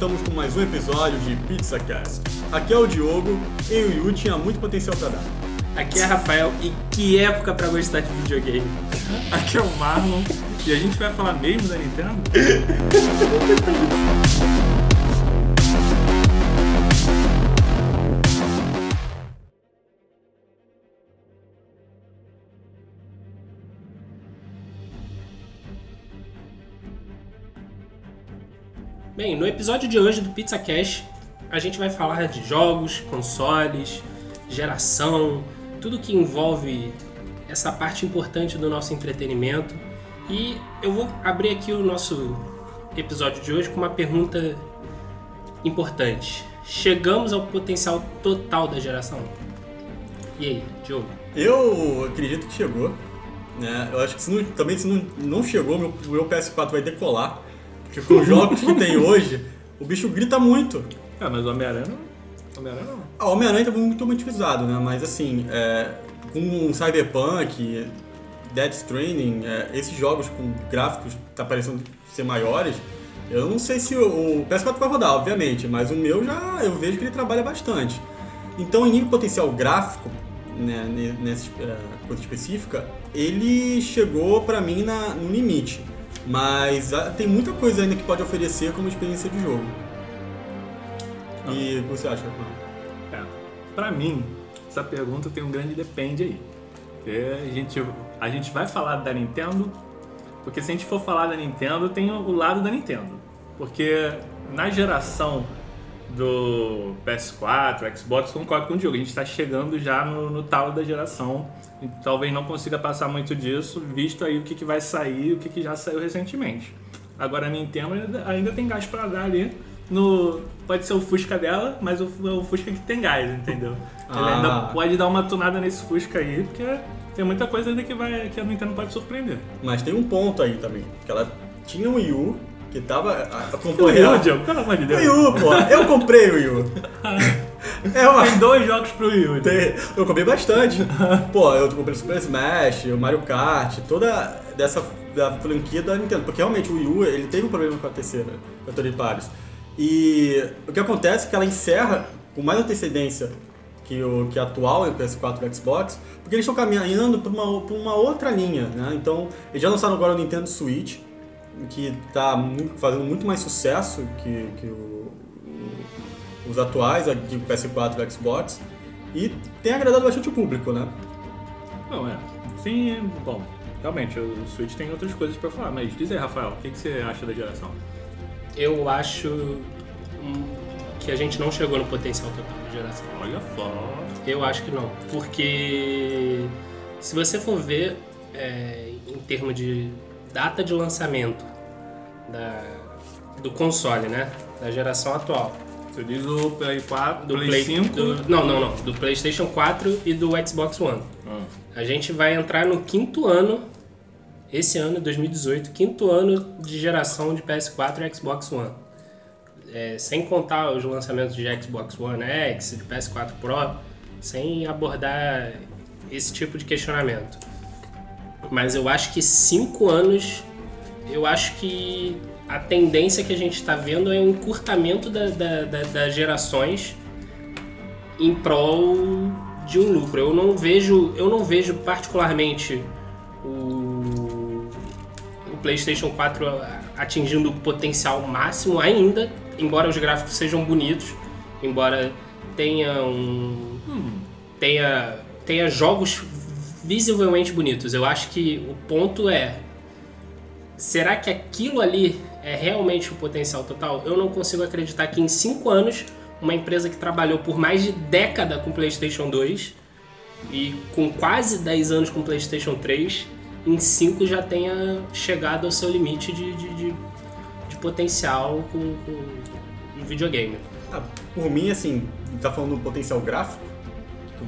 Estamos com mais um episódio de PizzaCast. Aqui é o Diogo e o Yu tinha muito potencial para dar. Aqui é Rafael e que época pra gostar de videogame. Aqui é o Marlon e a gente vai falar mesmo da Nintendo? Bem, no episódio de hoje do Pizza Cash, a gente vai falar de jogos, consoles, geração, tudo que envolve essa parte importante do nosso entretenimento. E eu vou abrir aqui o nosso episódio de hoje com uma pergunta importante. Chegamos ao potencial total da geração? E aí, Diogo? Eu acredito que chegou. Né? Eu acho que se não- também se não, não chegou, meu, meu PS4 vai decolar. Porque com os jogos que tem hoje, o bicho grita muito. Ah, mas o Homem-Aranha. Homem-Aranha não. A Homem-Aranha tá muito motivado, né? Mas assim, é, com Cyberpunk, Dead Stranding, é, esses jogos com gráficos que tá parecendo ser maiores, eu não sei se o, o PS4 vai rodar, obviamente, mas o meu já eu vejo que ele trabalha bastante. Então, em nível potencial gráfico, né, ne- nessa é, coisa específica, ele chegou pra mim na- no limite. Mas ah, tem muita coisa ainda que pode oferecer como experiência de jogo. E o que você acha, Rafael? É. Pra mim, essa pergunta tem um grande depende aí. Porque a gente, a gente vai falar da Nintendo, porque se a gente for falar da Nintendo, tem o lado da Nintendo. Porque na geração do PS4, Xbox, concordo com o Diogo, a gente está chegando já no, no talo da geração. E talvez não consiga passar muito disso, visto aí o que, que vai sair, o que, que já saiu recentemente. Agora a Nintendo ainda, ainda tem gás para dar ali. No, pode ser o Fusca dela, mas o, o Fusca que tem gás, entendeu? Ah. ainda pode dar uma tunada nesse Fusca aí, porque tem muita coisa ainda que, vai, que a Nintendo pode surpreender. Mas tem um ponto aí também, que ela tinha um Wii U que tava a- O Wii U, pelo amor de Deus. Wii U, pô, eu comprei o Wii U. É uma. Tem dois jogos pro Wii U. Diogo. tem- Eu comprei bastante. Pô, eu comprei o Super Smash, o Mario Kart, toda dessa da franquia da Nintendo. Porque realmente o Wii U, ele teve um problema com a terceira, com a Torre de Pares. E o que acontece é que ela encerra com mais antecedência que o que a atual o PS4 e o Xbox, porque eles estão caminhando para uma, pra uma outra linha, né? Então, eles já lançaram agora o Nintendo Switch, que está fazendo muito mais sucesso que, que o- os atuais, aqui o PS4 e o Xbox, e tem agradado bastante o público, né? Não, é. Sim, bom. Realmente, o Switch tem outras coisas pra falar, mas diz aí, Rafael, o que, que você acha da geração? Eu acho que a gente não chegou no potencial total da geração. Olha só. Eu acho que não. Porque se você for ver é, em termos de data de lançamento da, do console, né? Da geração atual. Você diz o Play 4, Do Play, Play 5. do- não, não, não. Do PlayStation 4 e do Xbox One. Ah, A gente vai entrar no quinto ano, esse ano, 2018, quinto ano de geração de PS4 e Xbox One. É, sem contar os lançamentos de Xbox One X, de PS4 Pro, sem abordar esse tipo de questionamento. Mas eu acho que cinco anos, eu acho que a tendência que a gente está vendo é um encurtamento da- da- da- das gerações em prol de um lucro. Eu não vejo, eu não vejo particularmente o, o PlayStation 4 atingindo o potencial máximo ainda, embora os gráficos sejam bonitos, embora tenha um, tenha tenha jogos visivelmente bonitos. Eu acho que o ponto é será que aquilo ali é realmente o potencial total? Eu não consigo acreditar que em 5 anos uma empresa que trabalhou por mais de década com PlayStation 2 e com quase 10 anos com PlayStation 3, em 5 já tenha chegado ao seu limite de, de, de- de potencial com, com um videogame. Ah, por mim, assim, tá falando do potencial gráfico?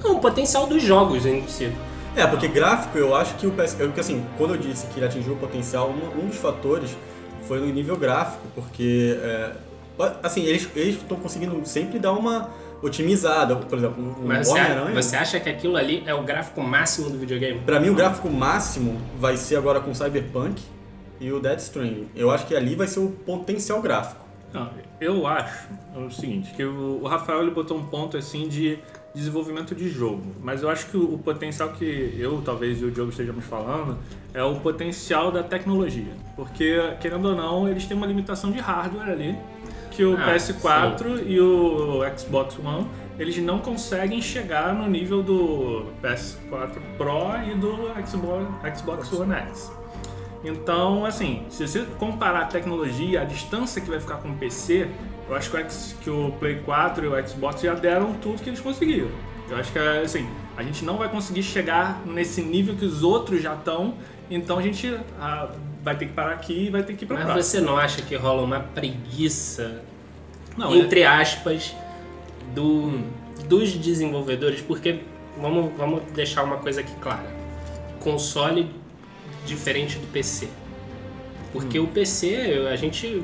Não, o potencial dos jogos em si. É, porque gráfico eu acho que o PS... Porque assim, quando eu disse que ele atingiu o potencial, um, um dos fatores foi no nível gráfico, porque é, assim, eles estão conseguindo sempre dar uma otimizada. Por exemplo, o Mas você, Homem-Aranha. você acha que aquilo ali é o gráfico máximo do videogame? Pra mim, o gráfico máximo vai ser agora com Cyberpunk e o Death Stranding. Eu acho que ali vai ser o potencial gráfico. Não, eu acho o seguinte, que o, o Rafael ele botou um ponto assim de desenvolvimento de jogo, mas eu acho que o, potencial que eu, talvez e o Diogo estejamos falando, é o potencial da tecnologia, porque querendo ou não, eles têm uma limitação de hardware ali, que o Ah, PS4 e o Xbox One, eles não conseguem chegar no nível do PS4 Pro e do Xbox, Xbox One X. Então, assim, se você comparar a tecnologia, a distância que vai ficar com o PC, eu acho que o, X- que o Play 4 e o Xbox já deram tudo que eles conseguiram. Eu acho que, assim, a gente não vai conseguir chegar nesse nível que os outros já estão, então a gente ah, vai ter que parar aqui e vai ter que ir pra Mas você não acha que rola uma preguiça, Não, é- entre aspas, do, dos desenvolvedores? Porque vamos, vamos deixar uma coisa aqui clara. Console diferente do PC. Porque Hum. o PC a gente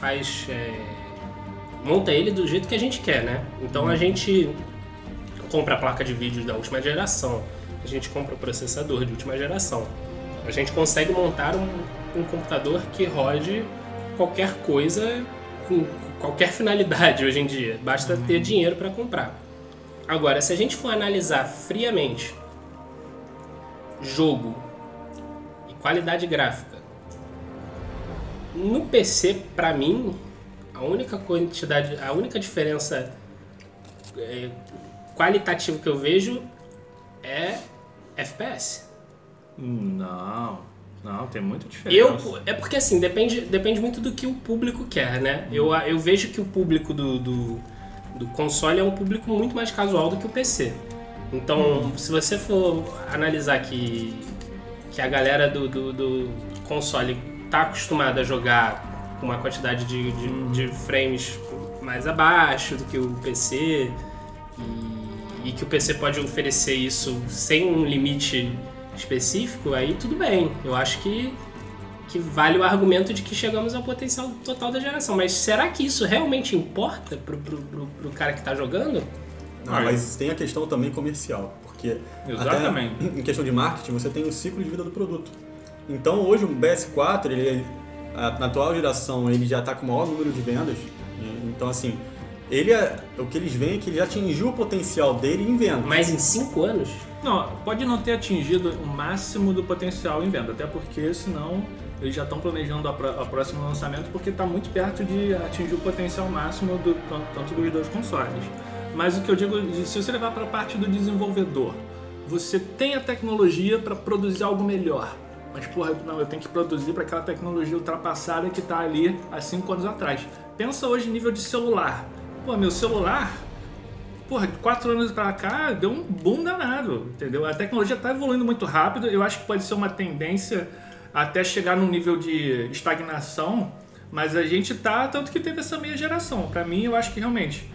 faz. é, monta ele do jeito que a gente quer, né? Então Hum. a gente compra a placa de vídeo da última geração, a gente compra o processador de última geração. A gente consegue montar um, um computador que rode qualquer coisa com qualquer finalidade hoje em dia. Basta ter dinheiro para comprar. Agora, se a gente for analisar friamente jogo qualidade gráfica, no PC, para mim, a única quantidade, a única diferença é, qualitativa que eu vejo é FPS. Não, não, tem muita Eu, diferença. é porque assim, depende, depende muito do que o público quer, né? Eu, eu vejo que o público do, do, do console é um público muito mais casual do que o PC. Então, se você for analisar que, que a galera do, do, do console tá acostumada a jogar com uma quantidade de, de, de frames mais abaixo do que o PC e, e que o PC pode oferecer isso sem um limite específico, aí tudo bem. Eu acho que, que vale o argumento de que chegamos ao potencial total da geração. Mas será que isso realmente importa pro, pro, pro, pro cara que tá jogando? Não, Olha. mas tem a questão também comercial, porque Exatamente. até em questão de marketing você tem o ciclo de vida do produto. Então hoje o PS4, ele, a- na atual geração, ele já está com o maior número de vendas. e- Então assim, ele é, o que eles veem é que ele já atingiu o potencial dele em venda. Mas em 5 anos? Não, pode não ter atingido o máximo do potencial em venda, até porque senão eles já estão planejando a, a próximo lançamento porque está muito perto de atingir o potencial máximo do, tan- tanto dos dois consoles. Mas o que eu digo, se você levar para a parte do desenvolvedor, você tem a tecnologia para produzir algo melhor. Mas, porra, não, eu tenho que produzir para aquela tecnologia ultrapassada que está ali há cinco anos atrás. Pensa hoje nível de celular. Pô, meu celular, porra, de quatro anos pra cá deu um boom danado, entendeu? A tecnologia tá evoluindo muito rápido, eu acho que pode ser uma tendência até chegar num nível de estagnação, mas a gente tá, tanto que teve essa meia geração. Pra mim, eu acho que realmente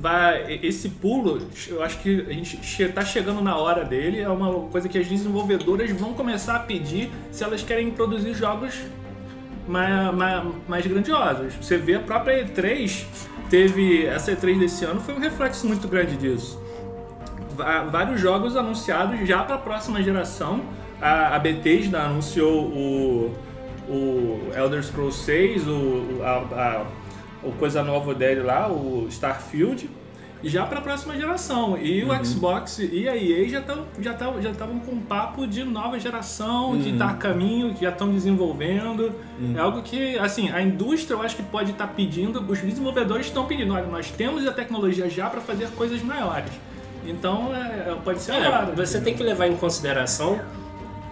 vai esse pulo, eu acho que a gente che- tá chegando na hora dele, é uma coisa que as desenvolvedoras vão começar a pedir se elas querem produzir jogos mais, mais, mais grandiosos. Você vê a própria E3, teve essa E3 desse ano foi um reflexo muito grande disso. Vários jogos anunciados já para a próxima geração. A, a Bethesda anunciou o, o Elder Scrolls 6, o, o- a, a- o coisa nova dele lá, o Starfield, já para a próxima geração. E o Xbox e a EA já estavam já tavam, já tavam com um papo de nova geração, de dar caminho, que já estão desenvolvendo. É algo que, assim, a indústria eu acho que pode estar pedindo, os desenvolvedores estão pedindo, olha, nós temos a tecnologia já para fazer coisas maiores. Então, é, pode ser É, agora. você tem que levar em consideração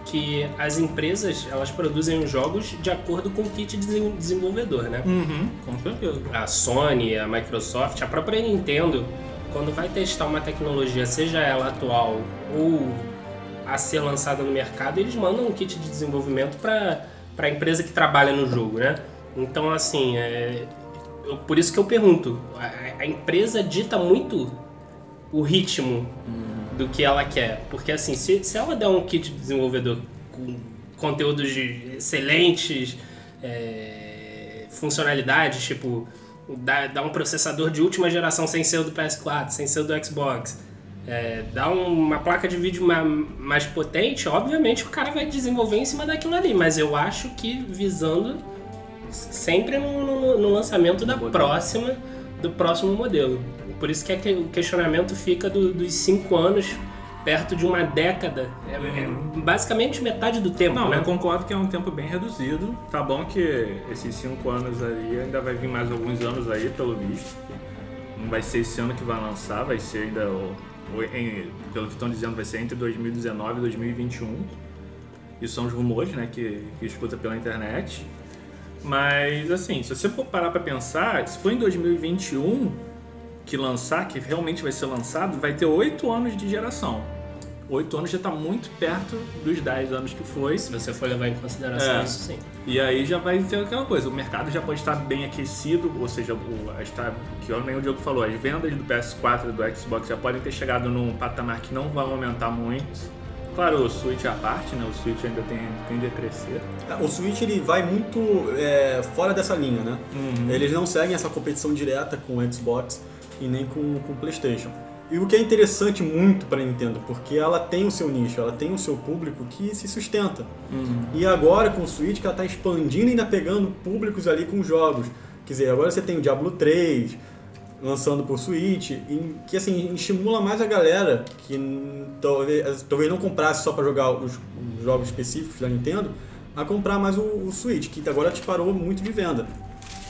que as empresas elas produzem os jogos de acordo com o kit de desen- desenvolvedor, né? Uhum, com certeza. A Sony, a Microsoft, a própria Nintendo, quando vai testar uma tecnologia, seja ela atual ou a ser lançada no mercado, eles mandam um kit de desenvolvimento para a empresa que trabalha no jogo, né? Então, assim, é, eu- por isso que eu pergunto, a, a empresa dita muito o ritmo do que ela quer. Porque assim, se, se ela der um kit de desenvolvedor com conteúdos de excelentes é, funcionalidades, tipo, dar, dar um processador de última geração sem ser o do PS4, sem ser o do Xbox, é, dar uma placa de vídeo ma- mais potente, obviamente o cara vai desenvolver em cima daquilo ali. Mas eu acho que visando sempre no, no- no lançamento da próxima, do próximo modelo. Por isso que, é que o questionamento fica do- dos cinco anos perto de uma década. É, é basicamente metade do tempo, Não, né? eu concordo que é um tempo bem reduzido. Tá bom que esses cinco anos aí ainda vai vir mais alguns anos aí, pelo visto. Não vai ser esse ano que vai lançar, vai ser ainda, o- o- em- pelo que estão dizendo, vai ser entre 2019 e 2021. Isso são os rumores, né, que, que escuta pela internet. Mas, assim, se você for parar pra pensar, se for em 2021 que lançar, que realmente vai ser lançado, vai ter oito anos de geração. Oito anos já tá muito perto dos 10 anos que foi. Se você for levar em consideração É. isso, sim. E aí já vai ter aquela coisa, o mercado já pode estar bem aquecido, ou seja, o, está, que nem o Diogo falou, as vendas do PS4 e do Xbox já podem ter chegado num patamar que não vai aumentar muito. Claro, o Switch é a parte, né? O Switch ainda tem, tende a crescer. O Switch ele vai muito é, fora dessa linha, né? Uhum. Eles não seguem essa competição direta com o Xbox e nem com, com o PlayStation. E o que é interessante muito para a Nintendo, porque ela tem o seu nicho, ela tem o seu público que se sustenta. Uhum. E agora com o Switch que ela está expandindo e ainda pegando públicos ali com jogos. Quer dizer, agora você tem o Diablo 3 lançando por Switch, que assim estimula mais a galera que talvez, talvez não comprasse só para jogar os, os jogos específicos da Nintendo, a comprar mais o, o Switch, que agora disparou muito de venda.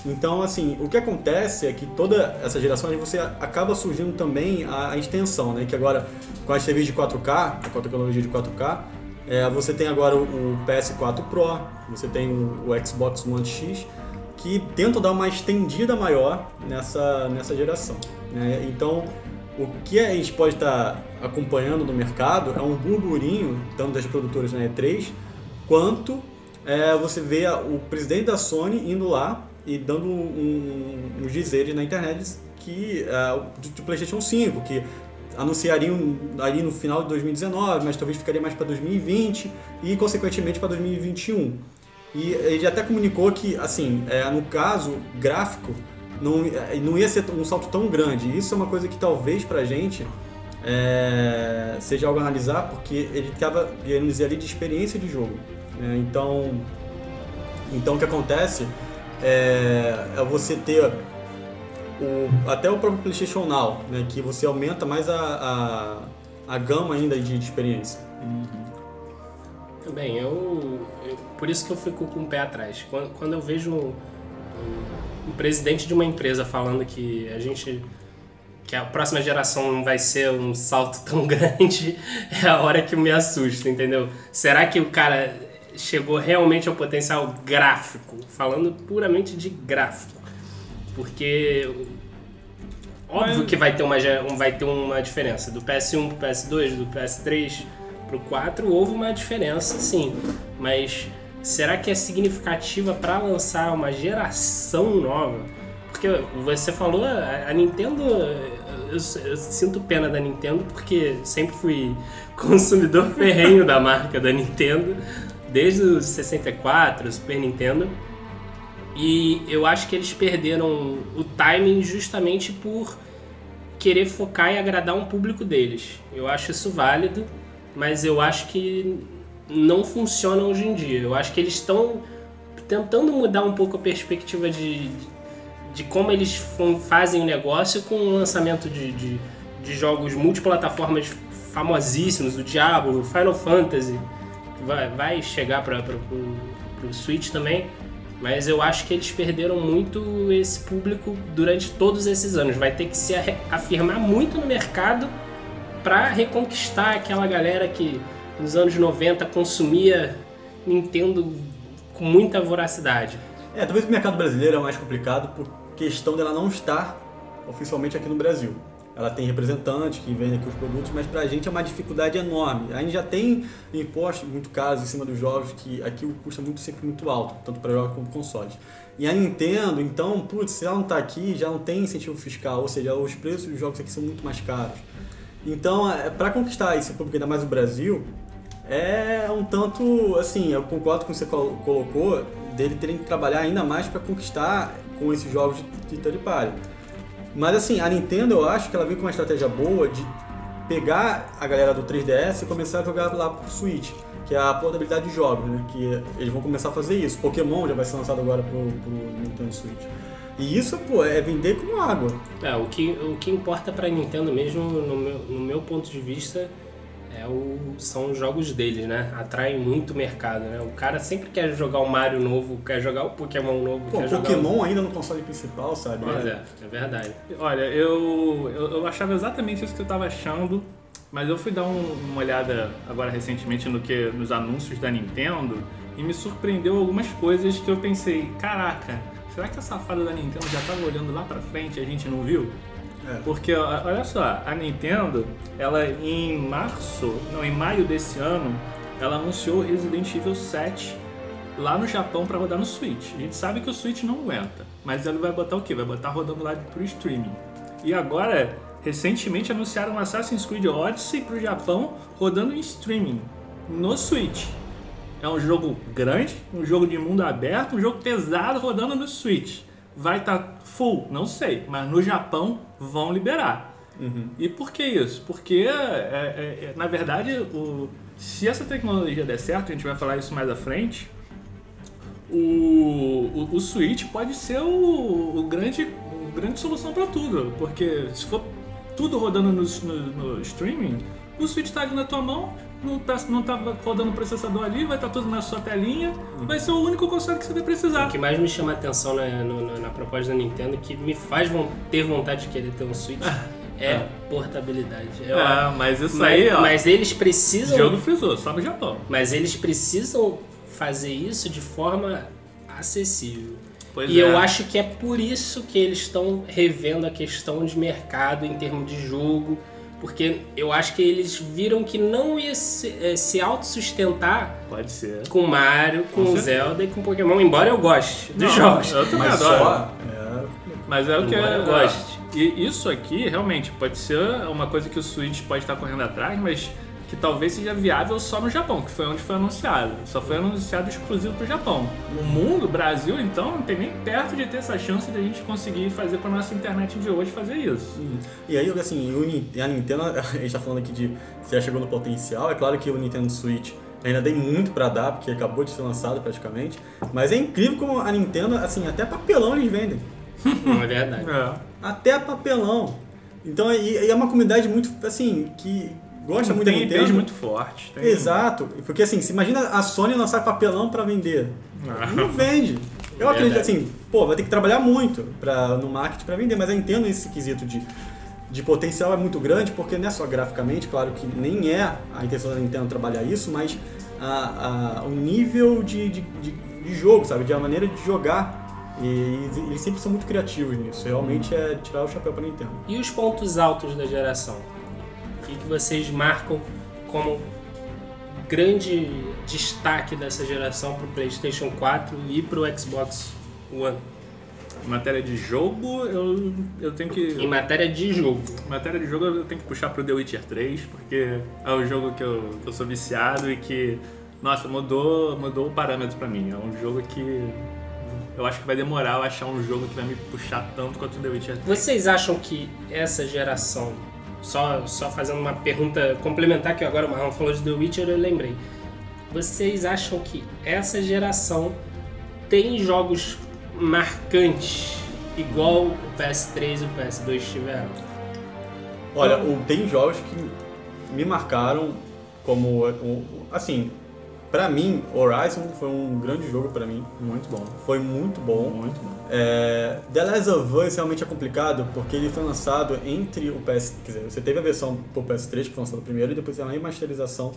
Então, assim, o que acontece é que toda essa geração você acaba surgindo também a, extensão, né? Que agora, com as TVs de 4K, com a tecnologia de 4K, é, você tem agora o, o PS4 Pro, você tem o, o Xbox One X, que tentam dar uma estendida maior nessa, nessa geração. né? Então, o que a gente pode estar acompanhando no mercado é um burburinho, tanto das produtoras na E3, quanto é, você vê o presidente da Sony indo lá e dando um, uns dizeres na internet que é, do, do PlayStation 5, que anunciariam ali no final de 2019, mas talvez ficaria mais para 2020 e consequentemente para 2021. E ele até comunicou que, assim, é, no caso gráfico, não, é, não ia ser um salto tão grande. Isso é uma coisa que talvez pra gente é, seja algo a analisar, porque ele estava querendo dizer ali de experiência de jogo. né? Então, então o que acontece é, é você ter o, até o próprio PlayStation Now, né, que você aumenta mais a, a, a gama ainda de, de experiência. Bem, eu, eu- Por isso que eu fico com o pé atrás. Quando, quando eu vejo um- um presidente de uma empresa falando que a gente. que a próxima geração não vai ser um salto tão grande, é a hora que me assusta, entendeu? Será que o cara chegou realmente ao potencial gráfico? Falando puramente de gráfico. Porque. Óbvio que vai ter, uma, um- vai ter uma diferença. Do PS1 pro PS2, do PS3 pro 4, houve uma diferença, sim. Mas será que é significativa para lançar uma geração nova? Porque você falou, a, a Nintendo. Eu, eu sinto pena da Nintendo porque sempre fui consumidor ferrenho da marca da Nintendo, desde o 64, o Super Nintendo. E eu acho que eles perderam o timing justamente por querer focar e agradar um público deles. Eu acho isso válido, mas eu acho que não funciona hoje em dia. Eu acho que eles estão tentando mudar um pouco a perspectiva de, de como eles fazem o negócio com o lançamento de, de, de jogos multiplataformas famosíssimos, o Diablo, Final Fantasy, vai, vai chegar para o Switch também. Mas eu acho que eles perderam muito esse público durante todos esses anos. Vai ter que se afirmar muito no mercado para reconquistar aquela galera que nos anos 90 consumia Nintendo com muita voracidade. É, talvez o mercado brasileiro é mais complicado por questão dela não estar oficialmente aqui no Brasil. Ela tem representantes que vendem aqui os produtos, mas pra gente é uma dificuldade enorme. A gente já tem impostos muito caros em cima dos jogos, que aqui o custo é muito, sempre muito alto, tanto para jogos como consoles. E a Nintendo, então, putz, se ela não tá aqui, já não tem incentivo fiscal, ou seja, os preços dos jogos aqui são muito mais caros. Então, é, para conquistar esse público, ainda mais o Brasil, é um tanto, assim, eu concordo com o que você colo- colocou, dele terem que trabalhar ainda mais para conquistar com esses jogos de third party. Mas assim, a Nintendo eu acho que ela veio com uma estratégia boa de pegar a galera do 3DS e começar a jogar lá pro Switch. que é a portabilidade de jogos, né? Que eles vão começar a fazer isso. Pokémon já vai ser lançado agora pro, pro Nintendo Switch. E isso, pô, é vender como água. É, o que, o que importa pra Nintendo mesmo, no meu, no meu ponto de vista, é o, são os jogos deles, né? Atraem muito mercado, né? O cara sempre quer jogar o Mario novo, quer jogar o Pokémon novo, Pô, quer jogar Pokémon o... ainda no console principal, sabe? Pois é, é verdade. Olha, eu, eu, eu achava exatamente isso que eu tava achando, mas eu fui dar um- uma olhada agora recentemente no que nos anúncios da Nintendo e me surpreendeu algumas coisas que eu pensei, caraca, será que a safada da Nintendo já tava olhando lá pra frente e a gente não viu? É. Porque, olha só, a Nintendo, ela em março, não, em maio desse ano, ela anunciou Resident Evil 7 lá no Japão pra rodar no Switch. A gente sabe que o Switch não aguenta, mas ele vai botar o quê? Vai botar rodando lá pro streaming. E agora, recentemente anunciaram Assassin's Creed Odyssey pro Japão rodando em streaming no Switch. É um jogo grande, um jogo de mundo aberto, um jogo pesado rodando no Switch. Vai estar full? Não sei, mas no Japão vão liberar. E por que isso? Porque, é, é, é, na verdade, o, se essa tecnologia der certo, a gente vai falar isso mais à frente, o, o, o Switch pode ser o, o grande, o grande solução para tudo. Porque se for tudo rodando no, no- no streaming, o Switch tá ali na tua mão, não tá, não tá rodando o processador ali, vai estar tudo na sua telinha, vai ser o único console que você vai precisar. O que mais me chama a atenção na, no- na proposta da Nintendo, que me faz ter vontade de querer ter um Switch, é portabilidade. Eu- É, mas isso mas, aí, ó, mas eles precisam. jogo frisou, só no Japão. Mas eles precisam fazer isso de forma acessível. Pois e é. eu acho que é por isso que eles estão revendo a questão de mercado em termos de jogo. Porque eu acho que eles viram que não ia se, eh, se autossustentar Pode ser. com Mario, com, Com certeza. Zelda e com Pokémon, embora eu goste dos Não, jogos. Eu também Mas adoro. só. É, Mas é o que Embora eu é- goste. E isso aqui, realmente, pode ser uma coisa que o Switch pode estar correndo atrás, mas que talvez seja viável só no Japão, que foi onde foi anunciado. Só foi anunciado exclusivo pro Japão. O mundo, o Brasil, então, não tem nem perto de ter essa chance de a gente conseguir fazer com a nossa internet de hoje fazer isso. E aí, assim, o a Nintendo, a gente tá falando aqui de se já chegou no potencial, é claro que o Nintendo Switch ainda tem muito pra dar, porque acabou de ser lançado praticamente, mas é incrível como a Nintendo, assim, até papelão eles vendem. Não é verdade. É. Até papelão. Então, e, e é uma comunidade muito, assim, que gosta muito da tem Nintendo. IPs muito fortes. tem- Exato, porque assim, se imagina a Sony lançar papelão pra vender. Ah. Não vende. Eu É acredito assim, pô, vai ter que trabalhar muito pra, no marketing pra vender, mas eu entendo esse quesito de, de potencial é muito grande, porque não é só graficamente, claro que nem é a intenção da Nintendo trabalhar isso, mas a, a- o nível de, de, de, de jogo, sabe? De a maneira de jogar. E eles, eles sempre são muito criativos nisso. Realmente é tirar o chapéu pra Nintendo. E os pontos altos da geração? O que, vocês marcam como grande destaque dessa geração pro PlayStation 4 e pro Xbox One? Em matéria de jogo, eu, eu tenho que. Em matéria de jogo. Em matéria de jogo, eu tenho que puxar pro The Witcher 3, porque é o jogo que eu, que eu sou viciado e que, nossa, mudou, mudou o parâmetro pra mim. É um jogo que eu acho que vai demorar eu achar um jogo que vai me puxar tanto quanto o The Witcher 3. Vocês acham que essa geração, só, só fazendo uma pergunta complementar, que agora o Marlon falou de The Witcher, eu lembrei. Vocês acham que essa geração tem jogos marcantes igual o PS3 e o PS2 tiveram? Olha, tem jogos que me marcaram como. Assim, pra mim, Horizon foi um grande jogo pra mim. Muito bom. Foi muito bom. Muito bom. É, The Last of Us realmente é complicado porque ele foi lançado entre o PS. Quer dizer, você teve a versão pro PS3 que foi lançado primeiro e depois a remasterização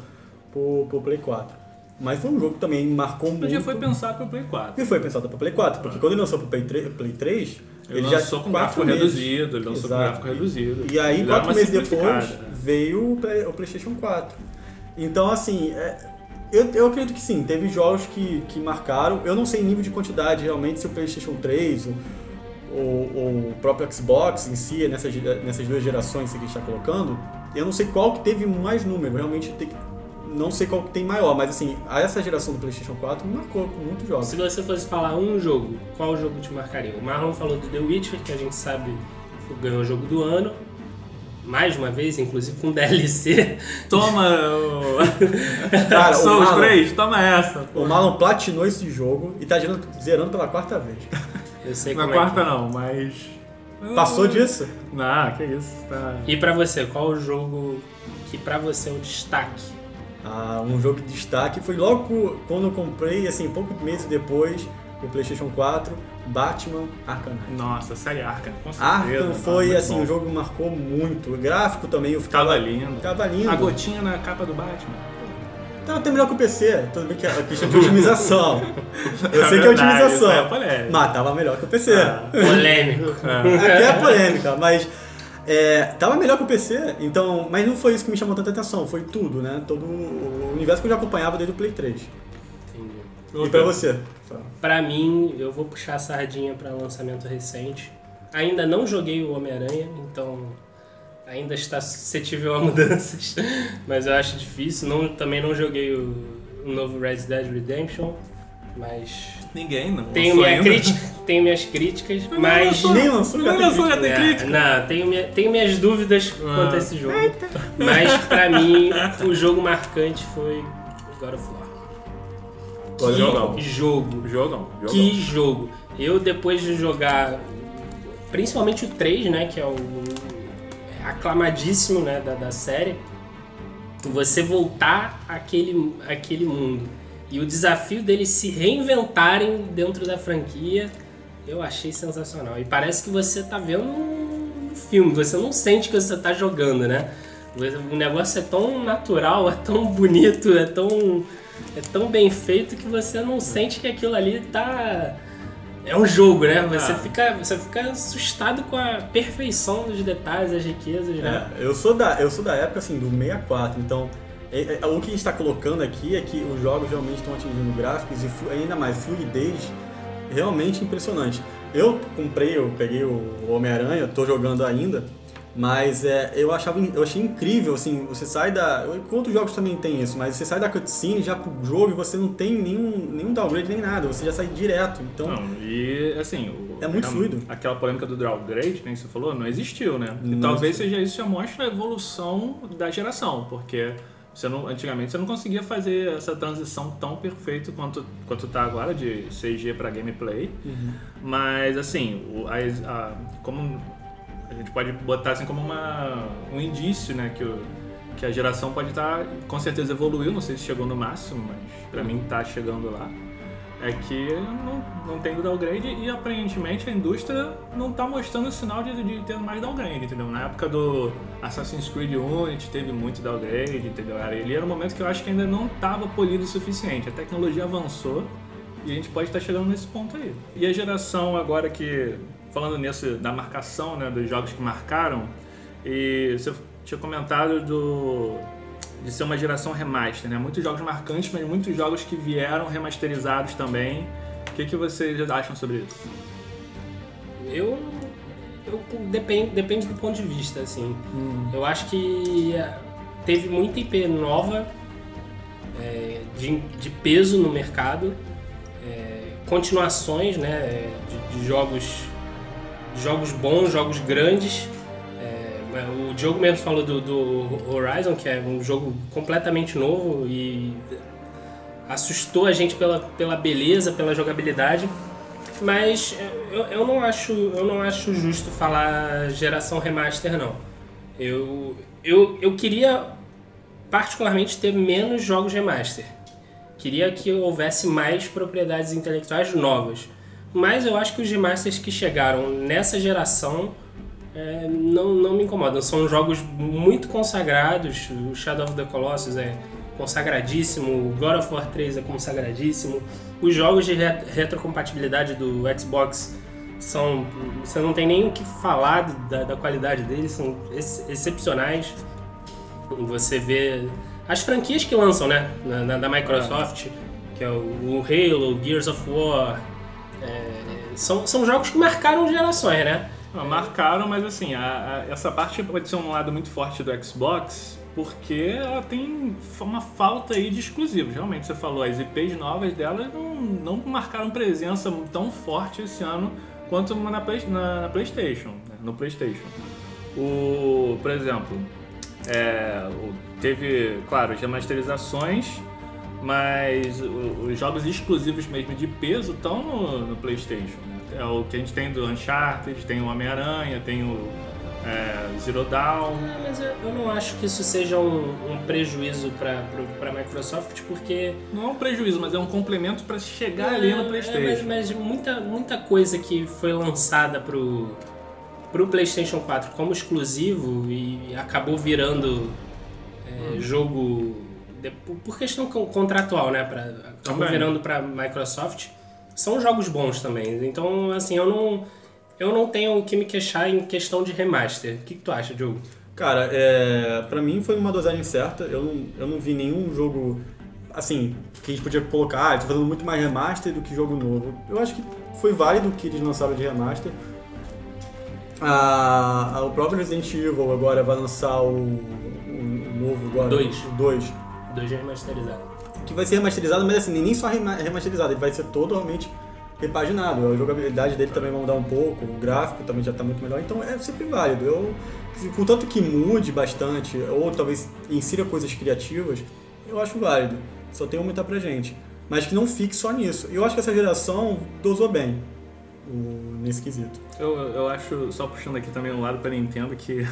pro, pro Play 4. Mas foi um jogo que também marcou muito. Podia foi pensar pro Play 4. E foi pensado pro Play 4, porque quando ele lançou pro Play 3, Play 3 Ele, ele já lançou com quatro gráfico meses. reduzido, ele lançou com Exato. gráfico reduzido. E aí, Ele quatro meses depois, simplificada. veio o, Play- o PlayStation 4. Então, assim, é, eu, eu acredito que sim, teve jogos que, que marcaram. Eu não sei nível de quantidade realmente se o PlayStation 3 ou, ou o próprio Xbox em si, nessas, nessas duas gerações que a gente está colocando, eu não sei qual que teve mais número. Realmente tem não sei qual que tem maior, mas assim, essa geração do PlayStation 4 me marcou com muitos jogos. Se você fosse falar um jogo, qual jogo te marcaria? O Marlon falou do The Witcher, que a gente sabe ganhou o jogo do ano. Mais uma vez, inclusive com DLC. Toma o... Cara, o Souls Marlon, 3, toma essa. o Marlon platinou esse jogo e tá zerando, zerando pela quarta vez. Eu sei Na como quarta é que... não, mas... Passou disso? Não, que isso. Tá... E pra você, qual o jogo que pra você é o destaque? Ah, um jogo de destaque foi logo quando eu comprei, assim, poucos meses depois, o PlayStation 4, Batman Arkham Knight. Nossa, série Arkham, com certeza. Arkham foi, muito assim, bom. um jogo que marcou muito. O gráfico também, eu ficava... Ficava lindo. Ficava lindo. A gotinha na capa do Batman. Então, tem melhor que o PC. Tudo bem que é questão de otimização. Eu sei que é verdade, otimização. isso é polêmico. Mas tava melhor que o PC. Ah. Polêmico. É. Aqui é polêmica, mas é, tava melhor que o PC, então, mas não foi isso que me chamou tanta atenção, foi tudo, né? Todo o universo que eu já acompanhava desde o Play 3. E pra você? Pra mim, eu vou puxar a sardinha pra lançamento recente. Ainda não joguei o Homem-Aranha, então ainda está suscetível a mudanças, mas eu acho difícil. Não, também não joguei o, o novo Red Dead Redemption, mas Ninguém, não. tenho, minha ainda. crítica, tenho minhas críticas, mas Nem lançou, Não tem lançou, já tem É, crítica. Não, tenho, minha- tenho minhas dúvidas Ah. quanto a esse jogo. Mas pra mim, o jogo marcante foi God of War. Que jogão. jogo. Jogão, jogão. Que jogo. Eu, depois de jogar, principalmente o 3, né, que é o aclamadíssimo né, da, da série, você voltar àquele, àquele mundo e o desafio deles se reinventarem dentro da franquia, eu achei sensacional. E parece que você tá vendo um filme, você não sente que você tá jogando, né? O negócio é tão natural, é tão bonito, é tão, é tão bem feito que você não sente que aquilo ali tá. É um jogo, né? Você, Ah. fica, você fica assustado com a perfeição dos detalhes, as riquezas, né? É, eu sou da eu sou da época assim do 64, então é- é- o que a gente está colocando aqui é que os jogos realmente estão atingindo gráficos e ainda mais fluidez realmente impressionante. Eu comprei, eu peguei o Homem-Aranha, tô jogando ainda, mas é, eu achava eu achei incrível assim, você sai da, outros jogos também tem isso, mas você sai da cutscene já pro jogo e você não tem nenhum nenhum downgrade nem nada, você já sai direto. Então, Não, e assim. o- É muito a- fluido. Aquela polêmica do downgrade, né, que você falou, não existiu, né? E Não talvez existiu. seja isso já mostra a evolução da geração, porque você não, antigamente você não conseguia fazer essa transição tão perfeita quanto, quanto tá agora, de CG para gameplay. Mas assim, o- as- a- como a gente pode botar assim como uma, um indício, né, que, o- que a geração pode estar, com certeza evoluiu, não sei se chegou no máximo, mas pra mim tá chegando lá. É que não, não tem downgrade e aparentemente a indústria não tá mostrando sinal de, de ter mais downgrade, entendeu? Na época do Assassin's Creed Unity teve muito downgrade, entendeu? Ele era um momento que eu acho que ainda não estava polido o suficiente. A tecnologia avançou e a gente pode estar chegando nesse ponto aí. E a geração agora que, falando nisso, da marcação, né, dos jogos que marcaram, e você tinha comentado do, de ser uma geração remaster, né? Muitos jogos marcantes, mas muitos jogos que vieram remasterizados também. O que, que vocês acham sobre isso? Eu. eu depende, depende do ponto de vista, assim. Eu acho que eh, teve muita IP nova é, de, de peso no mercado, é, continuações né, de, de jogos jogos bons, jogos grandes. É, o Diogo mesmo falou do, do Horizon, que é um jogo completamente novo e assustou a gente pela, pela beleza, pela jogabilidade. Mas eu, eu, não acho, eu não acho justo falar geração remaster, não. Eu, eu, eu queria particularmente ter menos jogos remaster. Queria que houvesse mais propriedades intelectuais novas. Mas eu acho que os remasters que chegaram nessa geração é, não, não me incomodam. São jogos muito consagrados. O Shadow of the Colossus é consagradíssimo, o God of War 3 é consagradíssimo. Os jogos de re- retrocompatibilidade do Xbox são. Você não tem nem o que falar da, da qualidade deles, são ex- excepcionais. Você vê as franquias que lançam, né? Na, na- da Microsoft, que é o, o Halo, Gears of War. É, são, são jogos que marcaram gerações, né? Ah, Marcaram, mas assim, a- a- essa parte pode ser um lado muito forte do Xbox, porque ela tem uma falta aí de exclusivos. Realmente, você falou, as IPs novas delas não, não marcaram presença tão forte esse ano quanto na, na- na PlayStation, né? no PlayStation. O, por exemplo, é, teve, claro, as remasterizações, mas o- os jogos exclusivos mesmo de peso estão no, no PlayStation. né? É o que a gente tem do Uncharted, tem o Homem-Aranha, tem o é, Zero Dawn. Ah, mas eu, eu não acho que isso seja um, um prejuízo para a Microsoft, porque Não é um prejuízo, mas é um complemento para chegar ali no É, PlayStation. mas, mas muita, muita coisa que foi lançada pro, pro PlayStation 4 como exclusivo e acabou virando é, jogo de- por questão con- contratual, né? Pra, acabou Também. virando para Microsoft. São jogos bons também. Então, assim, eu não, eu não tenho o que me queixar em questão de remaster. O que, que tu acha, Diogo? Cara, é, pra mim foi uma dosagem certa. Eu não, eu não vi nenhum jogo, assim, que a gente podia colocar, ah, tô fazendo muito mais remaster do que jogo novo. Eu acho que foi válido o que eles lançaram de remaster. Ah, o próprio Resident Evil agora vai lançar o, o novo agora. Dois. O 2. Dois remasterizado. Que vai ser remasterizado, mas assim, nem só rema- remasterizado, ele vai ser totalmente repaginado. A jogabilidade dele também vai mudar um pouco, o gráfico também já tá muito melhor, então é sempre válido. Eu, contanto que mude bastante, ou talvez insira coisas criativas, eu acho válido. Só tem aumentar pra gente. Mas que não fique só nisso. Eu acho que essa geração dosou bem o- nesse quesito. Eu, eu acho, só puxando aqui também um lado pra Nintendo, que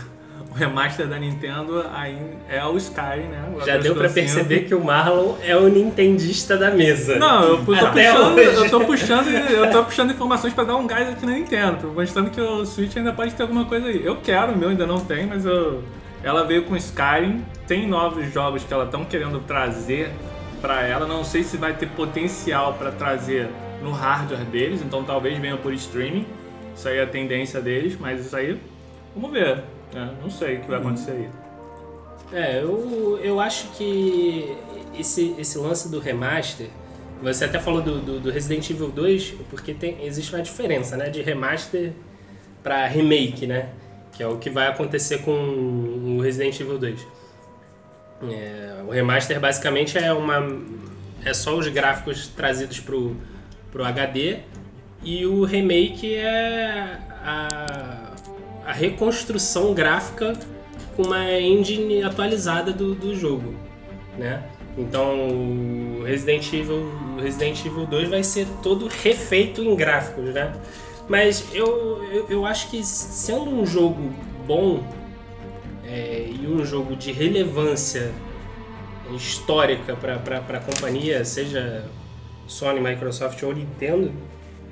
o remaster da Nintendo ainda é o Sky, né? O Já deu Tsushima. perceber que o Marlon é o nintendista da mesa. Não, eu tô, Até puxando, hoje. eu tô puxando, eu tô puxando informações pra dar um gás aqui na Nintendo, mostrando que o Switch ainda pode ter alguma coisa aí. Eu quero, o meu ainda não tem, mas eu, ela veio com Skyrim, tem novos jogos que ela estão querendo trazer pra ela, não sei se vai ter potencial pra trazer no hardware deles, então talvez venha por streaming. Isso aí é a tendência deles, mas isso aí vamos ver. Né? Não sei o que vai acontecer aí. É, eu, eu acho que esse, esse lance do remaster, você até falou do, do, do Resident Evil 2, porque tem, existe uma diferença, né? De remaster pra remake, né? Que é o que vai acontecer com o Resident Evil 2. É, o remaster basicamente é uma é só os gráficos trazidos pro, pro HD e o remake é a, a reconstrução gráfica com uma engine atualizada do, do jogo, né? Então, o Resident Evil, Resident Evil 2 vai ser todo refeito em gráficos, né? Mas eu, eu, eu acho que sendo um jogo bom é, e um jogo de relevância histórica para a companhia, seja Sony, Microsoft ou Nintendo,